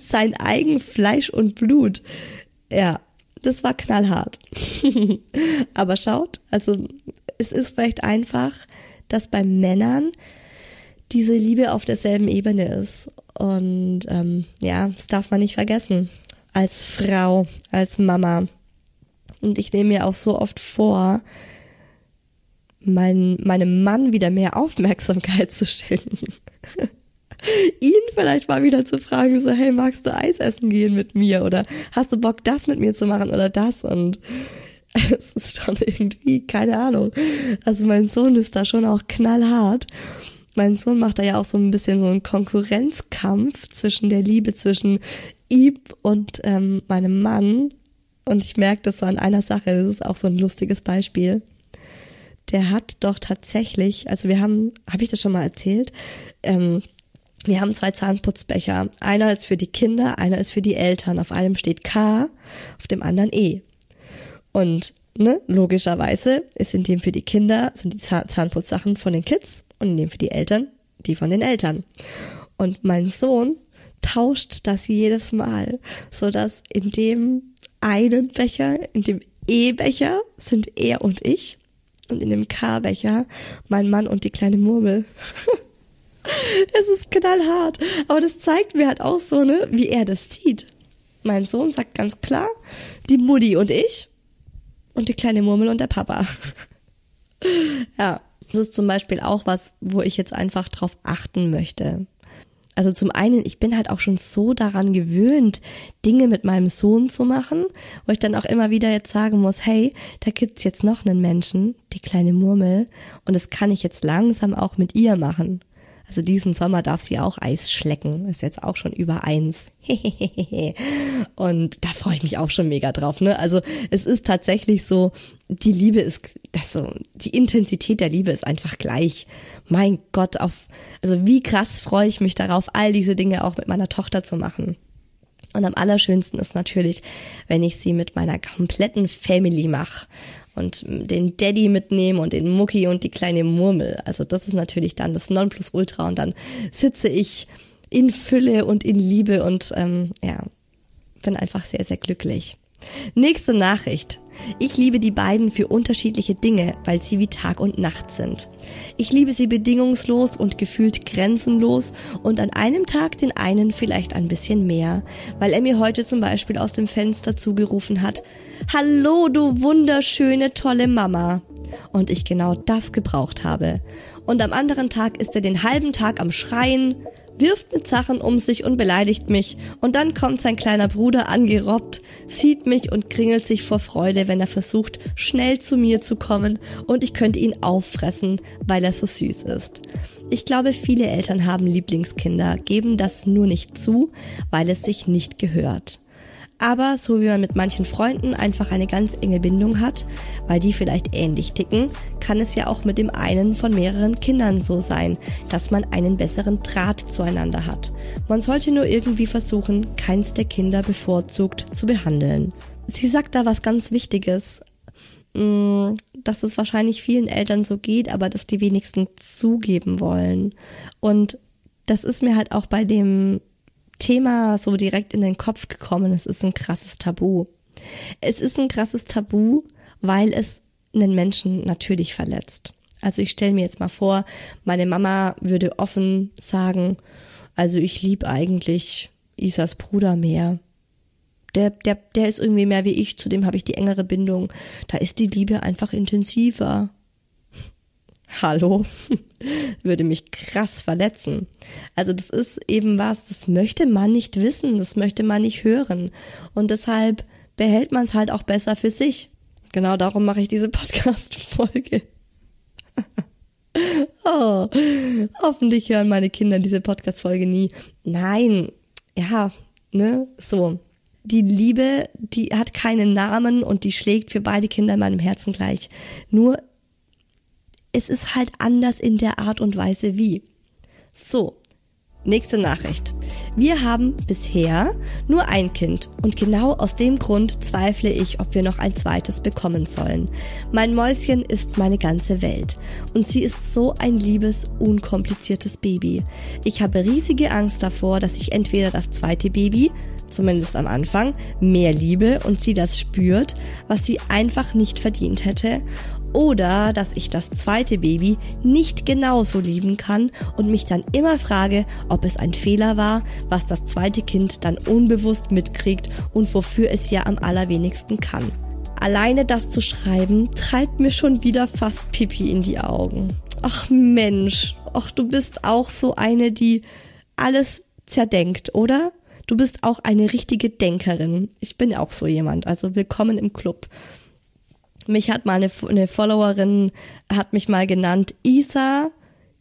sein eigen Fleisch und Blut? Ja, das war knallhart. Aber schaut, also es ist vielleicht einfach, dass bei Männern diese Liebe auf derselben Ebene ist. Und ähm, ja, das darf man nicht vergessen. Als Frau, als Mama. Und ich nehme mir auch so oft vor, mein, meinem Mann wieder mehr Aufmerksamkeit zu schenken. ihn vielleicht mal wieder zu fragen, so, hey, magst du Eis essen gehen mit mir? Oder hast du Bock, das mit mir zu machen oder das? Und es ist schon irgendwie, keine Ahnung. Also mein Sohn ist da schon auch knallhart. Mein Sohn macht da ja auch so ein bisschen so einen Konkurrenzkampf zwischen der Liebe zwischen ihm und ähm, meinem Mann. Und ich merke das so an einer Sache, das ist auch so ein lustiges Beispiel. Der hat doch tatsächlich, also wir haben, habe ich das schon mal erzählt, ähm, wir haben zwei Zahnputzbecher. Einer ist für die Kinder, einer ist für die Eltern. Auf einem steht K, auf dem anderen E. Und ne, logischerweise ist in dem für die Kinder sind die Zahnputzsachen von den Kids und in dem für die Eltern die von den Eltern. Und mein Sohn tauscht das jedes Mal, so dass in dem einen Becher, in dem E-Becher sind er und ich und in dem K-Becher mein Mann und die kleine Murmel. es ist knallhart. Aber das zeigt mir halt auch so, ne, wie er das sieht. Mein Sohn sagt ganz klar, die Mutti und ich und die kleine Murmel und der Papa. ja, das ist zum Beispiel auch was, wo ich jetzt einfach drauf achten möchte. Also zum einen, ich bin halt auch schon so daran gewöhnt, Dinge mit meinem Sohn zu machen, wo ich dann auch immer wieder jetzt sagen muss, hey, da gibt's jetzt noch einen Menschen, die kleine Murmel, und das kann ich jetzt langsam auch mit ihr machen. Also diesen Sommer darf sie auch Eis schlecken. Ist jetzt auch schon über eins. Und da freue ich mich auch schon mega drauf. Ne? Also es ist tatsächlich so, die Liebe ist, das so, die Intensität der Liebe ist einfach gleich. Mein Gott, auf, also wie krass freue ich mich darauf, all diese Dinge auch mit meiner Tochter zu machen. Und am allerschönsten ist natürlich, wenn ich sie mit meiner kompletten Family mache und den Daddy mitnehmen und den Mucki und die kleine Murmel. Also das ist natürlich dann das Nonplusultra und dann sitze ich in Fülle und in Liebe und ähm, ja, bin einfach sehr, sehr glücklich. Nächste Nachricht. Ich liebe die beiden für unterschiedliche Dinge, weil sie wie Tag und Nacht sind. Ich liebe sie bedingungslos und gefühlt grenzenlos und an einem Tag den einen vielleicht ein bisschen mehr, weil er mir heute zum Beispiel aus dem Fenster zugerufen hat, Hallo, du wunderschöne, tolle Mama. Und ich genau das gebraucht habe. Und am anderen Tag ist er den halben Tag am Schreien, wirft mit Sachen um sich und beleidigt mich. Und dann kommt sein kleiner Bruder angerobbt, sieht mich und kringelt sich vor Freude, wenn er versucht, schnell zu mir zu kommen und ich könnte ihn auffressen, weil er so süß ist. Ich glaube, viele Eltern haben Lieblingskinder, geben das nur nicht zu, weil es sich nicht gehört. Aber so wie man mit manchen Freunden einfach eine ganz enge Bindung hat, weil die vielleicht ähnlich ticken, kann es ja auch mit dem einen von mehreren Kindern so sein, dass man einen besseren Draht zueinander hat. Man sollte nur irgendwie versuchen, keins der Kinder bevorzugt zu behandeln. Sie sagt da was ganz Wichtiges, mm, dass es wahrscheinlich vielen Eltern so geht, aber dass die wenigsten zugeben wollen. Und das ist mir halt auch bei dem Thema so direkt in den Kopf gekommen. Es ist ein krasses Tabu. Es ist ein krasses Tabu, weil es einen Menschen natürlich verletzt. Also ich stelle mir jetzt mal vor, meine Mama würde offen sagen, also ich liebe eigentlich Isas Bruder mehr. Der, der, der ist irgendwie mehr wie ich, zudem habe ich die engere Bindung. Da ist die Liebe einfach intensiver. Hallo, würde mich krass verletzen. Also das ist eben was, das möchte man nicht wissen, das möchte man nicht hören. Und deshalb behält man es halt auch besser für sich. Genau darum mache ich diese Podcast-Folge. oh, hoffentlich hören meine Kinder diese Podcast-Folge nie. Nein, ja, ne, so. Die Liebe, die hat keinen Namen und die schlägt für beide Kinder in meinem Herzen gleich. Nur es ist halt anders in der Art und Weise wie. So, nächste Nachricht. Wir haben bisher nur ein Kind und genau aus dem Grund zweifle ich, ob wir noch ein zweites bekommen sollen. Mein Mäuschen ist meine ganze Welt und sie ist so ein liebes, unkompliziertes Baby. Ich habe riesige Angst davor, dass ich entweder das zweite Baby zumindest am Anfang, mehr Liebe und sie das spürt, was sie einfach nicht verdient hätte oder dass ich das zweite Baby nicht genauso lieben kann und mich dann immer frage, ob es ein Fehler war, was das zweite Kind dann unbewusst mitkriegt und wofür es ja am allerwenigsten kann. Alleine das zu schreiben, treibt mir schon wieder fast Pipi in die Augen. Ach Mensch, ach du bist auch so eine, die alles zerdenkt, oder? Du bist auch eine richtige Denkerin. Ich bin auch so jemand, also willkommen im Club. Mich hat mal eine, eine Followerin, hat mich mal genannt, Isa,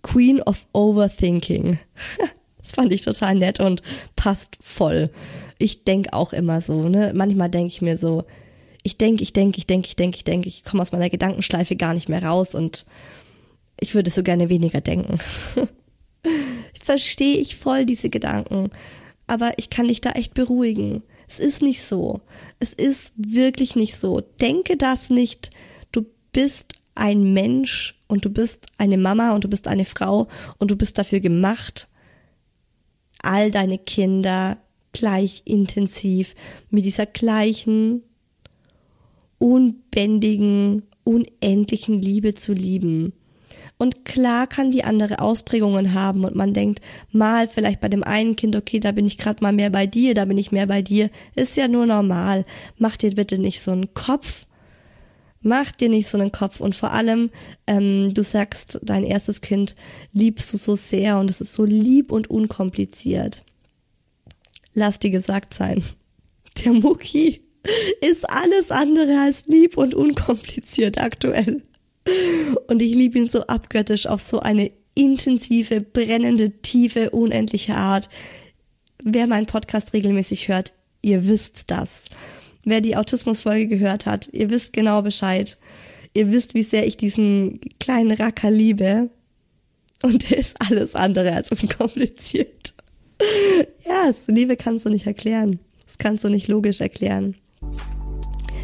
Queen of Overthinking. das fand ich total nett und passt voll. Ich denk auch immer so, ne? Manchmal denke ich mir so, ich denke, ich denke, ich denke, ich denke, ich denke, ich komme aus meiner Gedankenschleife gar nicht mehr raus und ich würde so gerne weniger denken. Verstehe ich voll diese Gedanken, aber ich kann dich da echt beruhigen. Es ist nicht so. Es ist wirklich nicht so. Denke das nicht. Du bist ein Mensch und du bist eine Mama und du bist eine Frau und du bist dafür gemacht, all deine Kinder gleich intensiv mit dieser gleichen, unbändigen, unendlichen Liebe zu lieben. Und klar kann die andere Ausprägungen haben und man denkt, mal vielleicht bei dem einen Kind, okay, da bin ich gerade mal mehr bei dir, da bin ich mehr bei dir, ist ja nur normal. Mach dir bitte nicht so einen Kopf. Mach dir nicht so einen Kopf und vor allem, ähm, du sagst, dein erstes Kind liebst du so sehr und es ist so lieb und unkompliziert. Lass dir gesagt sein, der Mucki ist alles andere als lieb und unkompliziert aktuell. Und ich liebe ihn so abgöttisch auf so eine intensive, brennende, tiefe, unendliche Art. Wer meinen Podcast regelmäßig hört, ihr wisst das. Wer die Autismusfolge gehört hat, ihr wisst genau Bescheid. Ihr wisst, wie sehr ich diesen kleinen Racker liebe. Und der ist alles andere als unkompliziert. ja, Liebe kannst du nicht erklären. Das kannst du nicht logisch erklären.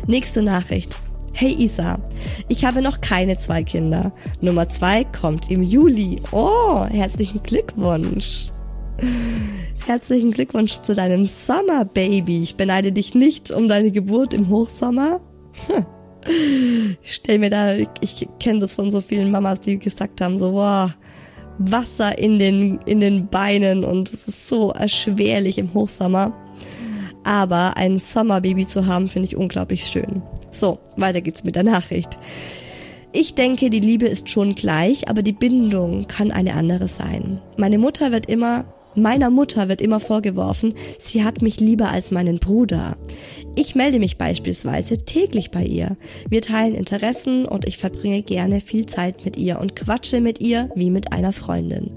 Nächste Nachricht. Hey Isa, ich habe noch keine zwei Kinder. Nummer zwei kommt im Juli. Oh, herzlichen Glückwunsch. Herzlichen Glückwunsch zu deinem Summer Baby. Ich beneide dich nicht um deine Geburt im Hochsommer. Ich stell mir da, ich kenne das von so vielen Mamas, die gesagt haben, so, wow, Wasser in den, in den Beinen und es ist so erschwerlich im Hochsommer. Aber ein Sommerbaby zu haben, finde ich unglaublich schön. So, weiter geht's mit der Nachricht. Ich denke, die Liebe ist schon gleich, aber die Bindung kann eine andere sein. Meine Mutter wird immer, meiner Mutter wird immer vorgeworfen, sie hat mich lieber als meinen Bruder. Ich melde mich beispielsweise täglich bei ihr. Wir teilen Interessen und ich verbringe gerne viel Zeit mit ihr und quatsche mit ihr wie mit einer Freundin.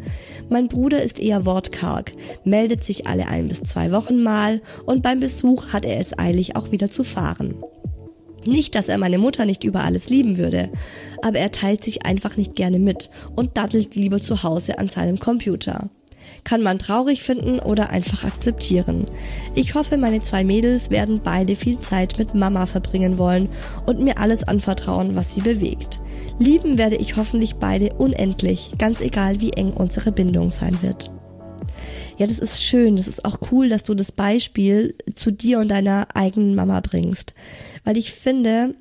Mein Bruder ist eher wortkarg, meldet sich alle ein bis zwei Wochen mal und beim Besuch hat er es eilig auch wieder zu fahren. Nicht, dass er meine Mutter nicht über alles lieben würde, aber er teilt sich einfach nicht gerne mit und daddelt lieber zu Hause an seinem Computer. Kann man traurig finden oder einfach akzeptieren. Ich hoffe, meine zwei Mädels werden beide viel Zeit mit Mama verbringen wollen und mir alles anvertrauen, was sie bewegt. Lieben werde ich hoffentlich beide unendlich, ganz egal wie eng unsere Bindung sein wird. Ja, das ist schön, das ist auch cool, dass du das Beispiel zu dir und deiner eigenen Mama bringst. Weil ich finde,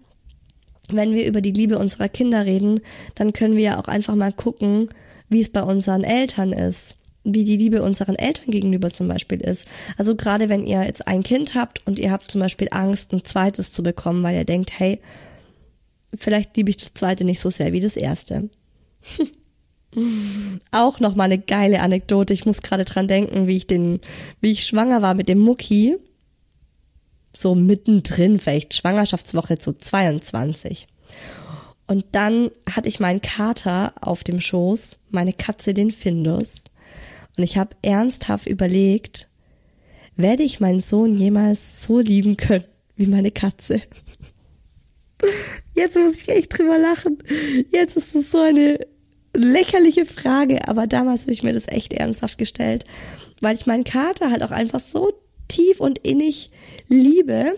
wenn wir über die Liebe unserer Kinder reden, dann können wir ja auch einfach mal gucken, wie es bei unseren Eltern ist wie die Liebe unseren Eltern gegenüber zum Beispiel ist. Also gerade wenn ihr jetzt ein Kind habt und ihr habt zum Beispiel Angst, ein zweites zu bekommen, weil ihr denkt, hey, vielleicht liebe ich das zweite nicht so sehr wie das erste. Auch noch mal eine geile Anekdote. Ich muss gerade dran denken, wie ich den, wie ich schwanger war mit dem Mucki so mittendrin, vielleicht Schwangerschaftswoche zu 22. Und dann hatte ich meinen Kater auf dem Schoß, meine Katze den Findus. Und ich habe ernsthaft überlegt, werde ich meinen Sohn jemals so lieben können wie meine Katze? Jetzt muss ich echt drüber lachen. Jetzt ist es so eine lächerliche Frage, aber damals habe ich mir das echt ernsthaft gestellt, weil ich meinen Kater halt auch einfach so tief und innig liebe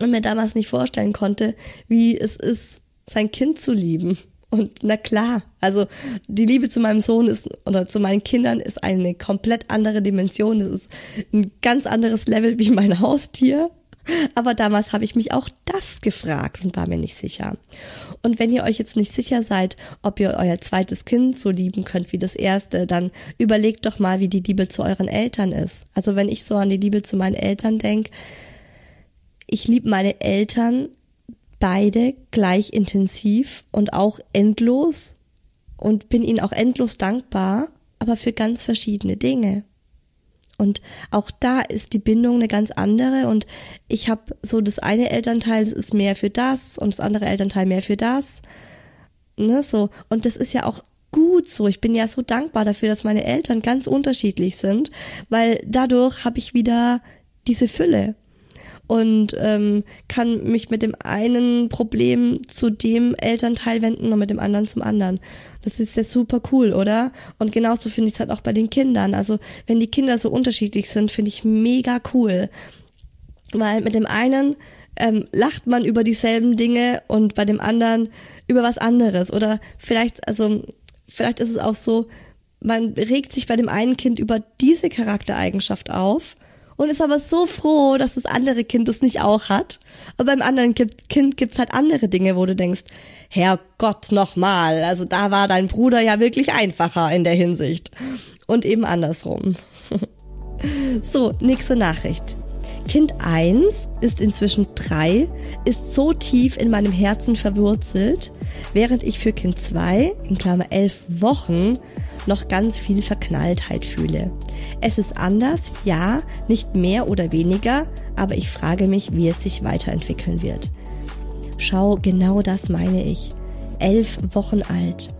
und mir damals nicht vorstellen konnte, wie es ist, sein Kind zu lieben Und na klar, also die Liebe zu meinem Sohn ist oder zu meinen Kindern ist eine komplett andere Dimension. Das ist ein ganz anderes Level wie mein Haustier. Aber damals habe ich mich auch das gefragt und war mir nicht sicher. Und wenn ihr euch jetzt nicht sicher seid, ob ihr euer zweites Kind so lieben könnt wie das erste, dann überlegt doch mal, wie die Liebe zu euren Eltern ist. Also wenn ich so an die Liebe zu meinen Eltern denke, ich liebe meine Eltern beide gleich intensiv und auch endlos und bin ihnen auch endlos dankbar, aber für ganz verschiedene Dinge. Und auch da ist die Bindung eine ganz andere. Und ich habe so das eine Elternteil, das ist mehr für das und das andere Elternteil mehr für das. Ne, so. Und das ist ja auch gut so. Ich bin ja so dankbar dafür, dass meine Eltern ganz unterschiedlich sind, weil dadurch habe ich wieder diese Fülle und ähm, kann mich mit dem einen Problem zu dem Elternteil wenden und mit dem anderen zum anderen. Das ist ja super cool, oder? Und genauso finde ich es halt auch bei den Kindern. Also wenn die Kinder so unterschiedlich sind, finde ich mega cool. Weil mit dem einen ähm, lacht man über dieselben Dinge und bei dem anderen über was anderes. Oder vielleicht, also vielleicht ist es auch so, man regt sich bei dem einen Kind über diese Charaktereigenschaft auf und ist aber so froh, dass das andere Kind das nicht auch hat. Aber beim anderen Kind gibt's halt andere Dinge, wo du denkst, Herrgott nochmal, also da war dein Bruder ja wirklich einfacher in der Hinsicht. Und eben andersrum. so, nächste Nachricht. Kind 1 ist inzwischen 3, ist so tief in meinem Herzen verwurzelt, während ich für Kind 2, in Klammer 11 Wochen, noch ganz viel Verknalltheit fühle. Es ist anders, ja, nicht mehr oder weniger, aber ich frage mich, wie es sich weiterentwickeln wird. Schau, genau das meine ich. Elf Wochen alt.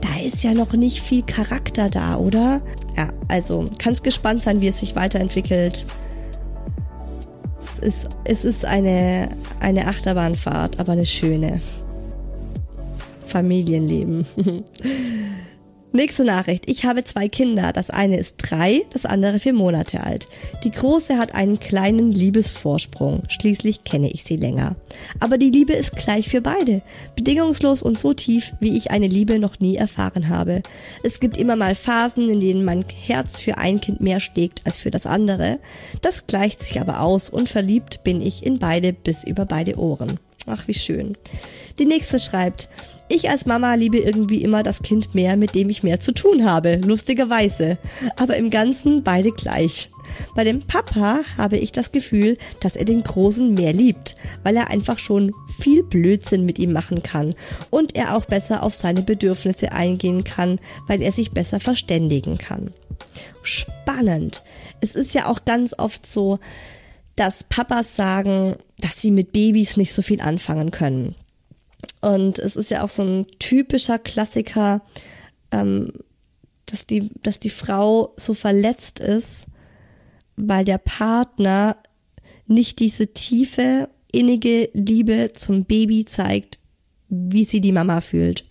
Da ist ja noch nicht viel Charakter da, oder? Ja, also kannst gespannt sein, wie es sich weiterentwickelt. Es ist, es ist eine, eine Achterbahnfahrt, aber eine schöne. Familienleben. Nächste Nachricht. Ich habe zwei Kinder. Das eine ist drei, das andere vier Monate alt. Die große hat einen kleinen Liebesvorsprung. Schließlich kenne ich sie länger. Aber die Liebe ist gleich für beide. Bedingungslos und so tief, wie ich eine Liebe noch nie erfahren habe. Es gibt immer mal Phasen, in denen mein Herz für ein Kind mehr schlägt als für das andere. Das gleicht sich aber aus und verliebt bin ich in beide bis über beide Ohren. Ach, wie schön. Die nächste schreibt, ich als Mama liebe irgendwie immer das Kind mehr, mit dem ich mehr zu tun habe, lustigerweise. Aber im Ganzen beide gleich. Bei dem Papa habe ich das Gefühl, dass er den Großen mehr liebt, weil er einfach schon viel Blödsinn mit ihm machen kann und er auch besser auf seine Bedürfnisse eingehen kann, weil er sich besser verständigen kann. Spannend. Es ist ja auch ganz oft so, dass Papas sagen, dass sie mit Babys nicht so viel anfangen können. Und es ist ja auch so ein typischer Klassiker, ähm, dass, die, dass die Frau so verletzt ist, weil der Partner nicht diese tiefe, innige Liebe zum Baby zeigt, wie sie die Mama fühlt.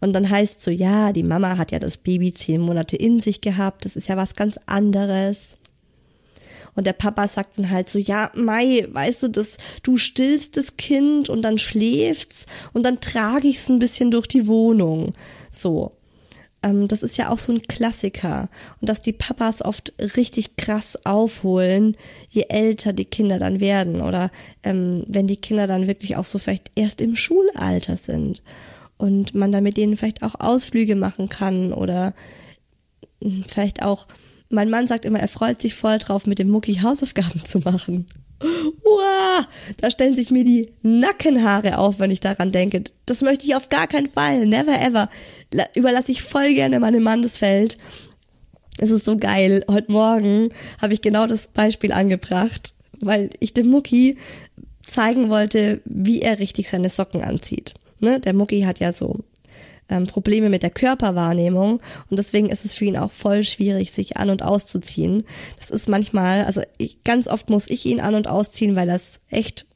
Und dann heißt so, ja, die Mama hat ja das Baby zehn Monate in sich gehabt, das ist ja was ganz anderes. Und der Papa sagt dann halt so, ja, Mai, weißt du, das, du stillst das Kind und dann schläft's und dann trage ich's ein bisschen durch die Wohnung. So. Ähm, das ist ja auch so ein Klassiker. Und dass die Papas oft richtig krass aufholen, je älter die Kinder dann werden. Oder ähm, wenn die Kinder dann wirklich auch so vielleicht erst im Schulalter sind. Und man dann mit denen vielleicht auch Ausflüge machen kann oder hm, vielleicht auch mein Mann sagt immer, er freut sich voll drauf, mit dem Mucki Hausaufgaben zu machen. Uah, da stellen sich mir die Nackenhaare auf, wenn ich daran denke. Das möchte ich auf gar keinen Fall. Never ever. Überlasse ich voll gerne meinem Mann das Feld. Es ist so geil. Heute Morgen habe ich genau das Beispiel angebracht, weil ich dem Mucki zeigen wollte, wie er richtig seine Socken anzieht. Ne? Der Mucki hat ja so ähm, Probleme mit der Körperwahrnehmung und deswegen ist es für ihn auch voll schwierig, sich an und auszuziehen. Das ist manchmal, also ich, ganz oft muss ich ihn an und ausziehen, weil es echt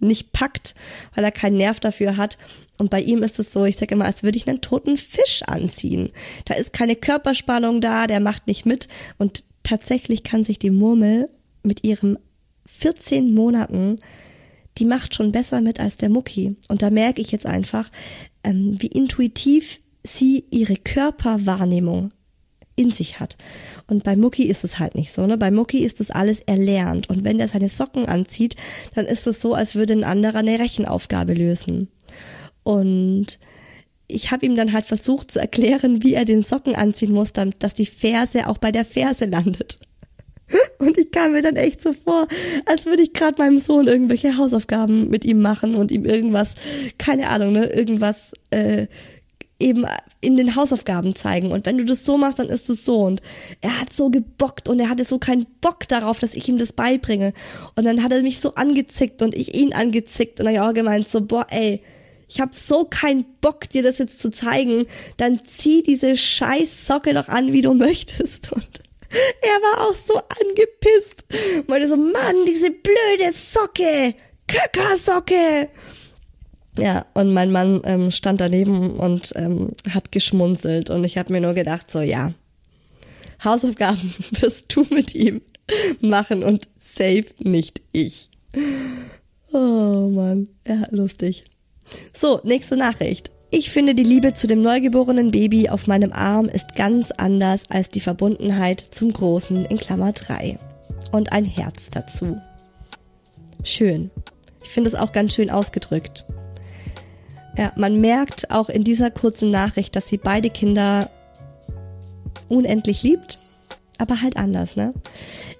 nicht packt, weil er keinen Nerv dafür hat. Und bei ihm ist es so, ich sage immer, als würde ich einen toten Fisch anziehen. Da ist keine Körperspannung da, der macht nicht mit. Und tatsächlich kann sich die Murmel mit ihrem 14 Monaten die macht schon besser mit als der Mucki. Und da merke ich jetzt einfach, ähm, wie intuitiv sie ihre Körperwahrnehmung in sich hat. Und bei Mucki ist es halt nicht so, ne? Bei Mucki ist das alles erlernt. Und wenn der seine Socken anzieht, dann ist es so, als würde ein anderer eine Rechenaufgabe lösen. Und ich habe ihm dann halt versucht zu erklären, wie er den Socken anziehen muss, damit, dass die Ferse auch bei der Ferse landet. Und ich kam mir dann echt so vor, als würde ich gerade meinem Sohn irgendwelche Hausaufgaben mit ihm machen und ihm irgendwas, keine Ahnung, ne, irgendwas äh, eben in den Hausaufgaben zeigen. Und wenn du das so machst, dann ist es so. Und er hat so gebockt und er hatte so keinen Bock darauf, dass ich ihm das beibringe. Und dann hat er mich so angezickt und ich ihn angezickt. Und dann auch gemeint so, boah, ey, ich habe so keinen Bock, dir das jetzt zu zeigen. Dann zieh diese scheiß Socke doch an, wie du möchtest. Und er war auch so angepisst. Meinte so, Mann, diese blöde Socke. Kakasocke. Ja, und mein Mann ähm, stand daneben und ähm, hat geschmunzelt und ich habe mir nur gedacht, so ja, Hausaufgaben wirst du mit ihm machen und safe nicht ich. Oh Mann, ja, lustig. So, nächste Nachricht. Ich finde, die Liebe zu dem neugeborenen Baby auf meinem Arm ist ganz anders als die Verbundenheit zum Großen in Klammer 3. Und ein Herz dazu. Schön. Ich finde es auch ganz schön ausgedrückt. Ja, man merkt auch in dieser kurzen Nachricht, dass sie beide Kinder unendlich liebt aber halt anders, ne?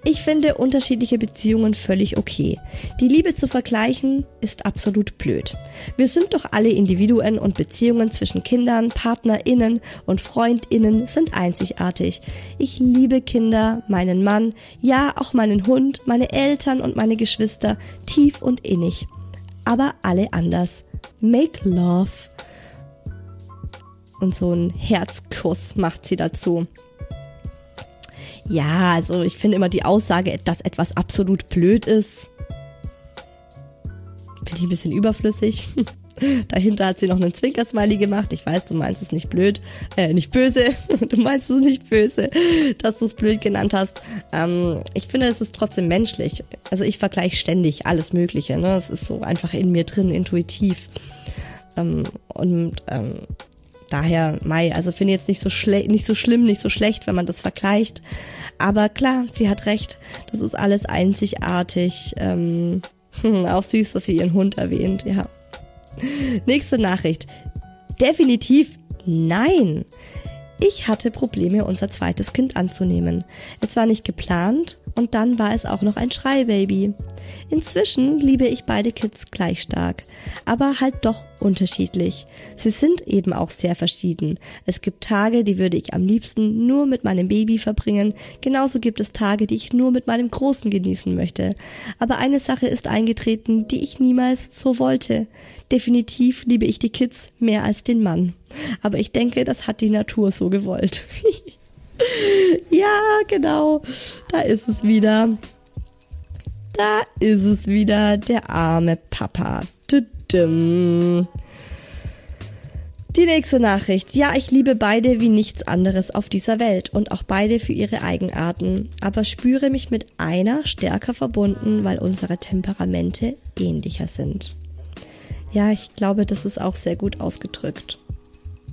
Ich finde unterschiedliche Beziehungen völlig okay. Die Liebe zu vergleichen ist absolut blöd. Wir sind doch alle Individuen und Beziehungen zwischen Kindern, PartnerInnen und FreundInnen sind einzigartig. Ich liebe Kinder, meinen Mann, ja auch meinen Hund, meine Eltern und meine Geschwister tief und innig. Aber alle anders. Make love. Und so ein Herzkuss macht sie dazu. Ja, also ich finde immer die Aussage, dass etwas absolut blöd ist, finde ich ein bisschen überflüssig. Dahinter hat sie noch einen Zwinkersmiley gemacht. Ich weiß, du meinst es nicht blöd, äh, nicht böse. Du meinst es nicht böse, dass du es blöd genannt hast. Ähm, ich finde, es ist trotzdem menschlich. Also ich vergleiche ständig alles Mögliche. Ne? Es ist so einfach in mir drin, intuitiv. Ähm, und ähm, daher, Mai, also finde ich jetzt nicht so schle nicht so schlimm, nicht so schlecht, wenn man das vergleicht. Aber klar, sie hat recht. Das ist alles einzigartig. Ähm, auch süß, dass sie ihren Hund erwähnt, ja. Nächste Nachricht. Definitiv nein. Ich hatte Probleme, unser zweites Kind anzunehmen. Es war nicht geplant und dann war es auch noch ein Schreibaby. Inzwischen liebe ich beide Kids gleich stark, aber halt doch unterschiedlich. Sie sind eben auch sehr verschieden. Es gibt Tage, die würde ich am liebsten nur mit meinem Baby verbringen, genauso gibt es Tage, die ich nur mit meinem Großen genießen möchte. Aber eine Sache ist eingetreten, die ich niemals so wollte. Definitiv liebe ich die Kids mehr als den Mann. Aber ich denke, das hat die Natur so gewollt. ja, genau. Da ist es wieder. Da ist es wieder, der arme Papa. Die nächste Nachricht. Ja, ich liebe beide wie nichts anderes auf dieser Welt und auch beide für ihre Eigenarten, aber spüre mich mit einer stärker verbunden, weil unsere Temperamente ähnlicher sind. Ja, ich glaube, das ist auch sehr gut ausgedrückt.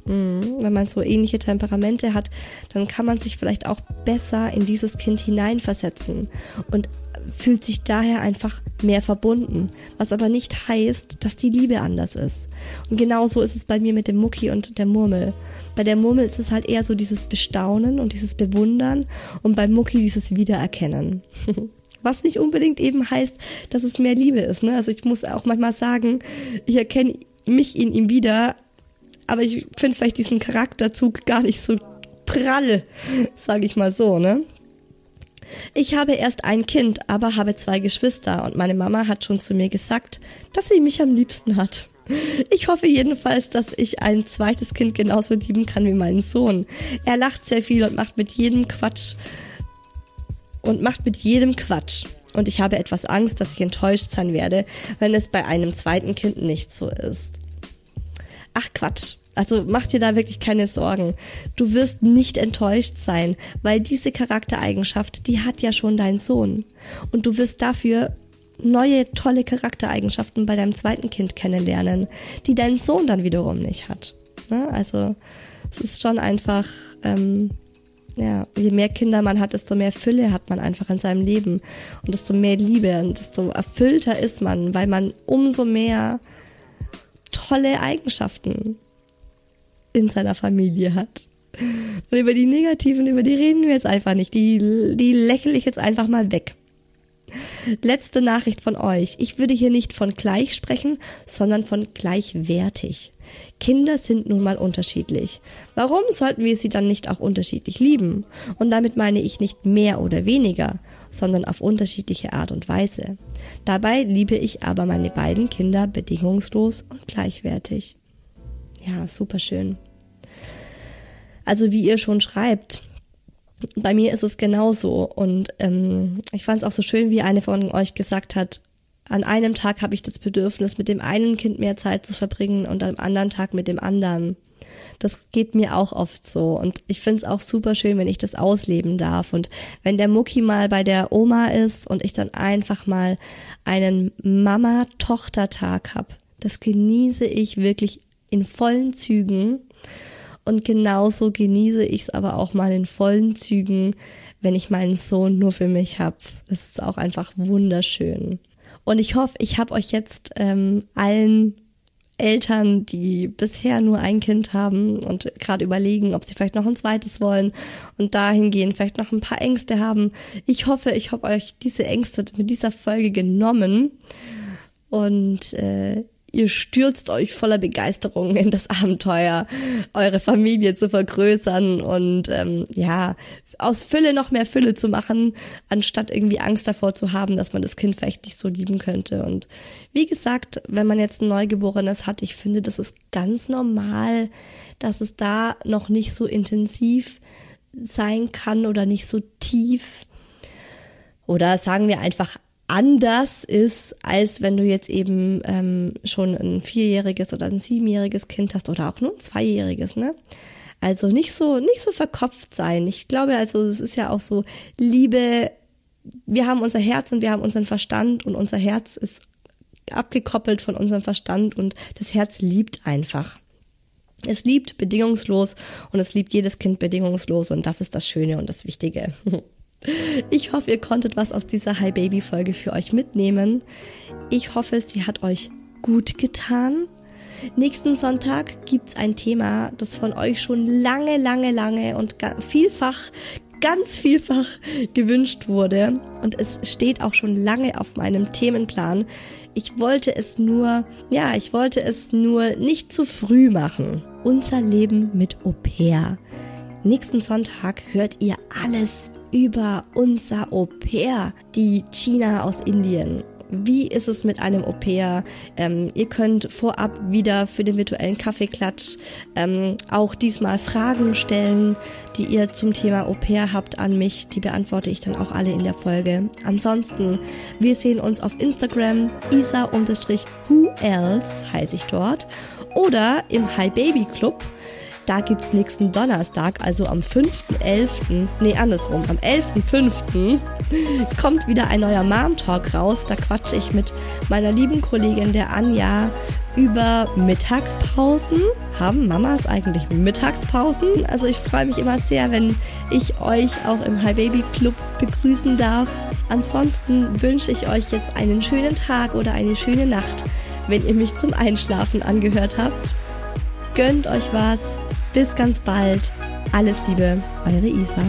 Mhm. Wenn man so ähnliche Temperamente hat, dann kann man sich vielleicht auch besser in dieses Kind hineinversetzen und fühlt sich daher einfach mehr verbunden, was aber nicht heißt, dass die Liebe anders ist. Und genauso ist es bei mir mit dem Mucki und der Murmel. Bei der Murmel ist es halt eher so dieses Bestaunen und dieses Bewundern und beim Mucki dieses Wiedererkennen. Was nicht unbedingt eben heißt, dass es mehr Liebe ist. Ne? Also ich muss auch manchmal sagen, ich erkenne mich in ihm wieder, aber ich finde vielleicht diesen Charakterzug gar nicht so prall, sage ich mal so. Ne? Ich habe erst ein Kind, aber habe zwei Geschwister und meine Mama hat schon zu mir gesagt, dass sie mich am liebsten hat. Ich hoffe jedenfalls, dass ich ein zweites Kind genauso lieben kann wie meinen Sohn. Er lacht sehr viel und macht mit jedem Quatsch und macht mit jedem Quatsch. Und ich habe etwas Angst, dass ich enttäuscht sein werde, wenn es bei einem zweiten Kind nicht so ist. Ach Quatsch. Also mach dir da wirklich keine Sorgen. Du wirst nicht enttäuscht sein, weil diese Charaktereigenschaft, die hat ja schon dein Sohn. Und du wirst dafür neue tolle Charaktereigenschaften bei deinem zweiten Kind kennenlernen, die dein Sohn dann wiederum nicht hat. Ne? Also es ist schon einfach, ähm, ja, je mehr Kinder man hat, desto mehr Fülle hat man einfach in seinem Leben und desto mehr Liebe und desto erfüllter ist man, weil man umso mehr tolle Eigenschaften in seiner Familie hat. Und über die negativen, über die reden wir jetzt einfach nicht. Die, die lächle ich jetzt einfach mal weg. Letzte Nachricht von euch. Ich würde hier nicht von gleich sprechen, sondern von gleichwertig. Kinder sind nun mal unterschiedlich. Warum sollten wir sie dann nicht auch unterschiedlich lieben? Und damit meine ich nicht mehr oder weniger, sondern auf unterschiedliche Art und Weise. Dabei liebe ich aber meine beiden Kinder bedingungslos und gleichwertig. Ja, super schön. Also wie ihr schon schreibt, bei mir ist es genauso. Und ähm, ich fand es auch so schön, wie eine von euch gesagt hat, an einem Tag habe ich das Bedürfnis, mit dem einen Kind mehr Zeit zu verbringen und am anderen Tag mit dem anderen. Das geht mir auch oft so. Und ich finde es auch super schön, wenn ich das ausleben darf. Und wenn der Mucki mal bei der Oma ist und ich dann einfach mal einen Mama-Tochter-Tag habe. Das genieße ich wirklich in vollen Zügen. Und genauso genieße ich es aber auch mal in vollen Zügen, wenn ich meinen Sohn nur für mich habe. Das ist auch einfach wunderschön. Und ich hoffe, ich habe euch jetzt ähm, allen Eltern, die bisher nur ein Kind haben und gerade überlegen, ob sie vielleicht noch ein zweites wollen und dahingehend vielleicht noch ein paar Ängste haben. Ich hoffe, ich habe euch diese Ängste mit dieser Folge genommen und äh, ihr stürzt euch voller Begeisterung in das Abenteuer, eure Familie zu vergrößern und ähm, ja, aus Fülle noch mehr Fülle zu machen, anstatt irgendwie Angst davor zu haben, dass man das Kind vielleicht nicht so lieben könnte. Und wie gesagt, wenn man jetzt ein Neugeborenes hat, ich finde, das ist ganz normal, dass es da noch nicht so intensiv sein kann oder nicht so tief. Oder sagen wir einfach anders ist, als wenn du jetzt eben ähm, schon ein vierjähriges oder ein siebenjähriges Kind hast oder auch nur ein zweijähriges, ne? Also nicht so, nicht so verkopft sein. Ich glaube, also es ist ja auch so, Liebe, wir haben unser Herz und wir haben unseren Verstand und unser Herz ist abgekoppelt von unserem Verstand und das Herz liebt einfach. Es liebt bedingungslos und es liebt jedes Kind bedingungslos und das ist das Schöne und das Wichtige. Ich hoffe, ihr konntet was aus dieser Hi Baby Folge für euch mitnehmen. Ich hoffe, sie hat euch gut getan. Nächsten Sonntag gibt's ein Thema, das von euch schon lange, lange, lange und vielfach, ganz vielfach gewünscht wurde. Und es steht auch schon lange auf meinem Themenplan. Ich wollte es nur, ja, ich wollte es nur nicht zu früh machen. Unser Leben mit Au pair. Nächsten Sonntag hört ihr alles über unser Au pair, die China aus Indien. Wie ist es mit einem Au pair? Ähm, ihr könnt vorab wieder für den virtuellen Kaffeeklatsch ähm, auch diesmal Fragen stellen, die ihr zum Thema Au pair habt an mich. Die beantworte ich dann auch alle in der Folge. Ansonsten, wir sehen uns auf Instagram, isa-who else heiße ich dort, oder im Hi Baby Club. Da gibt's nächsten Donnerstag, also am 5.11., nee, andersrum, am 11.05. kommt wieder ein neuer Mom Talk raus. Da quatsche ich mit meiner lieben Kollegin der Anja über Mittagspausen. Haben Mamas eigentlich Mittagspausen? Also ich freue mich immer sehr, wenn ich euch auch im Hi Baby Club begrüßen darf. Ansonsten wünsche ich euch jetzt einen schönen Tag oder eine schöne Nacht, wenn ihr mich zum Einschlafen angehört habt. Gönnt euch was bis ganz bald. Alles Liebe, eure Isa.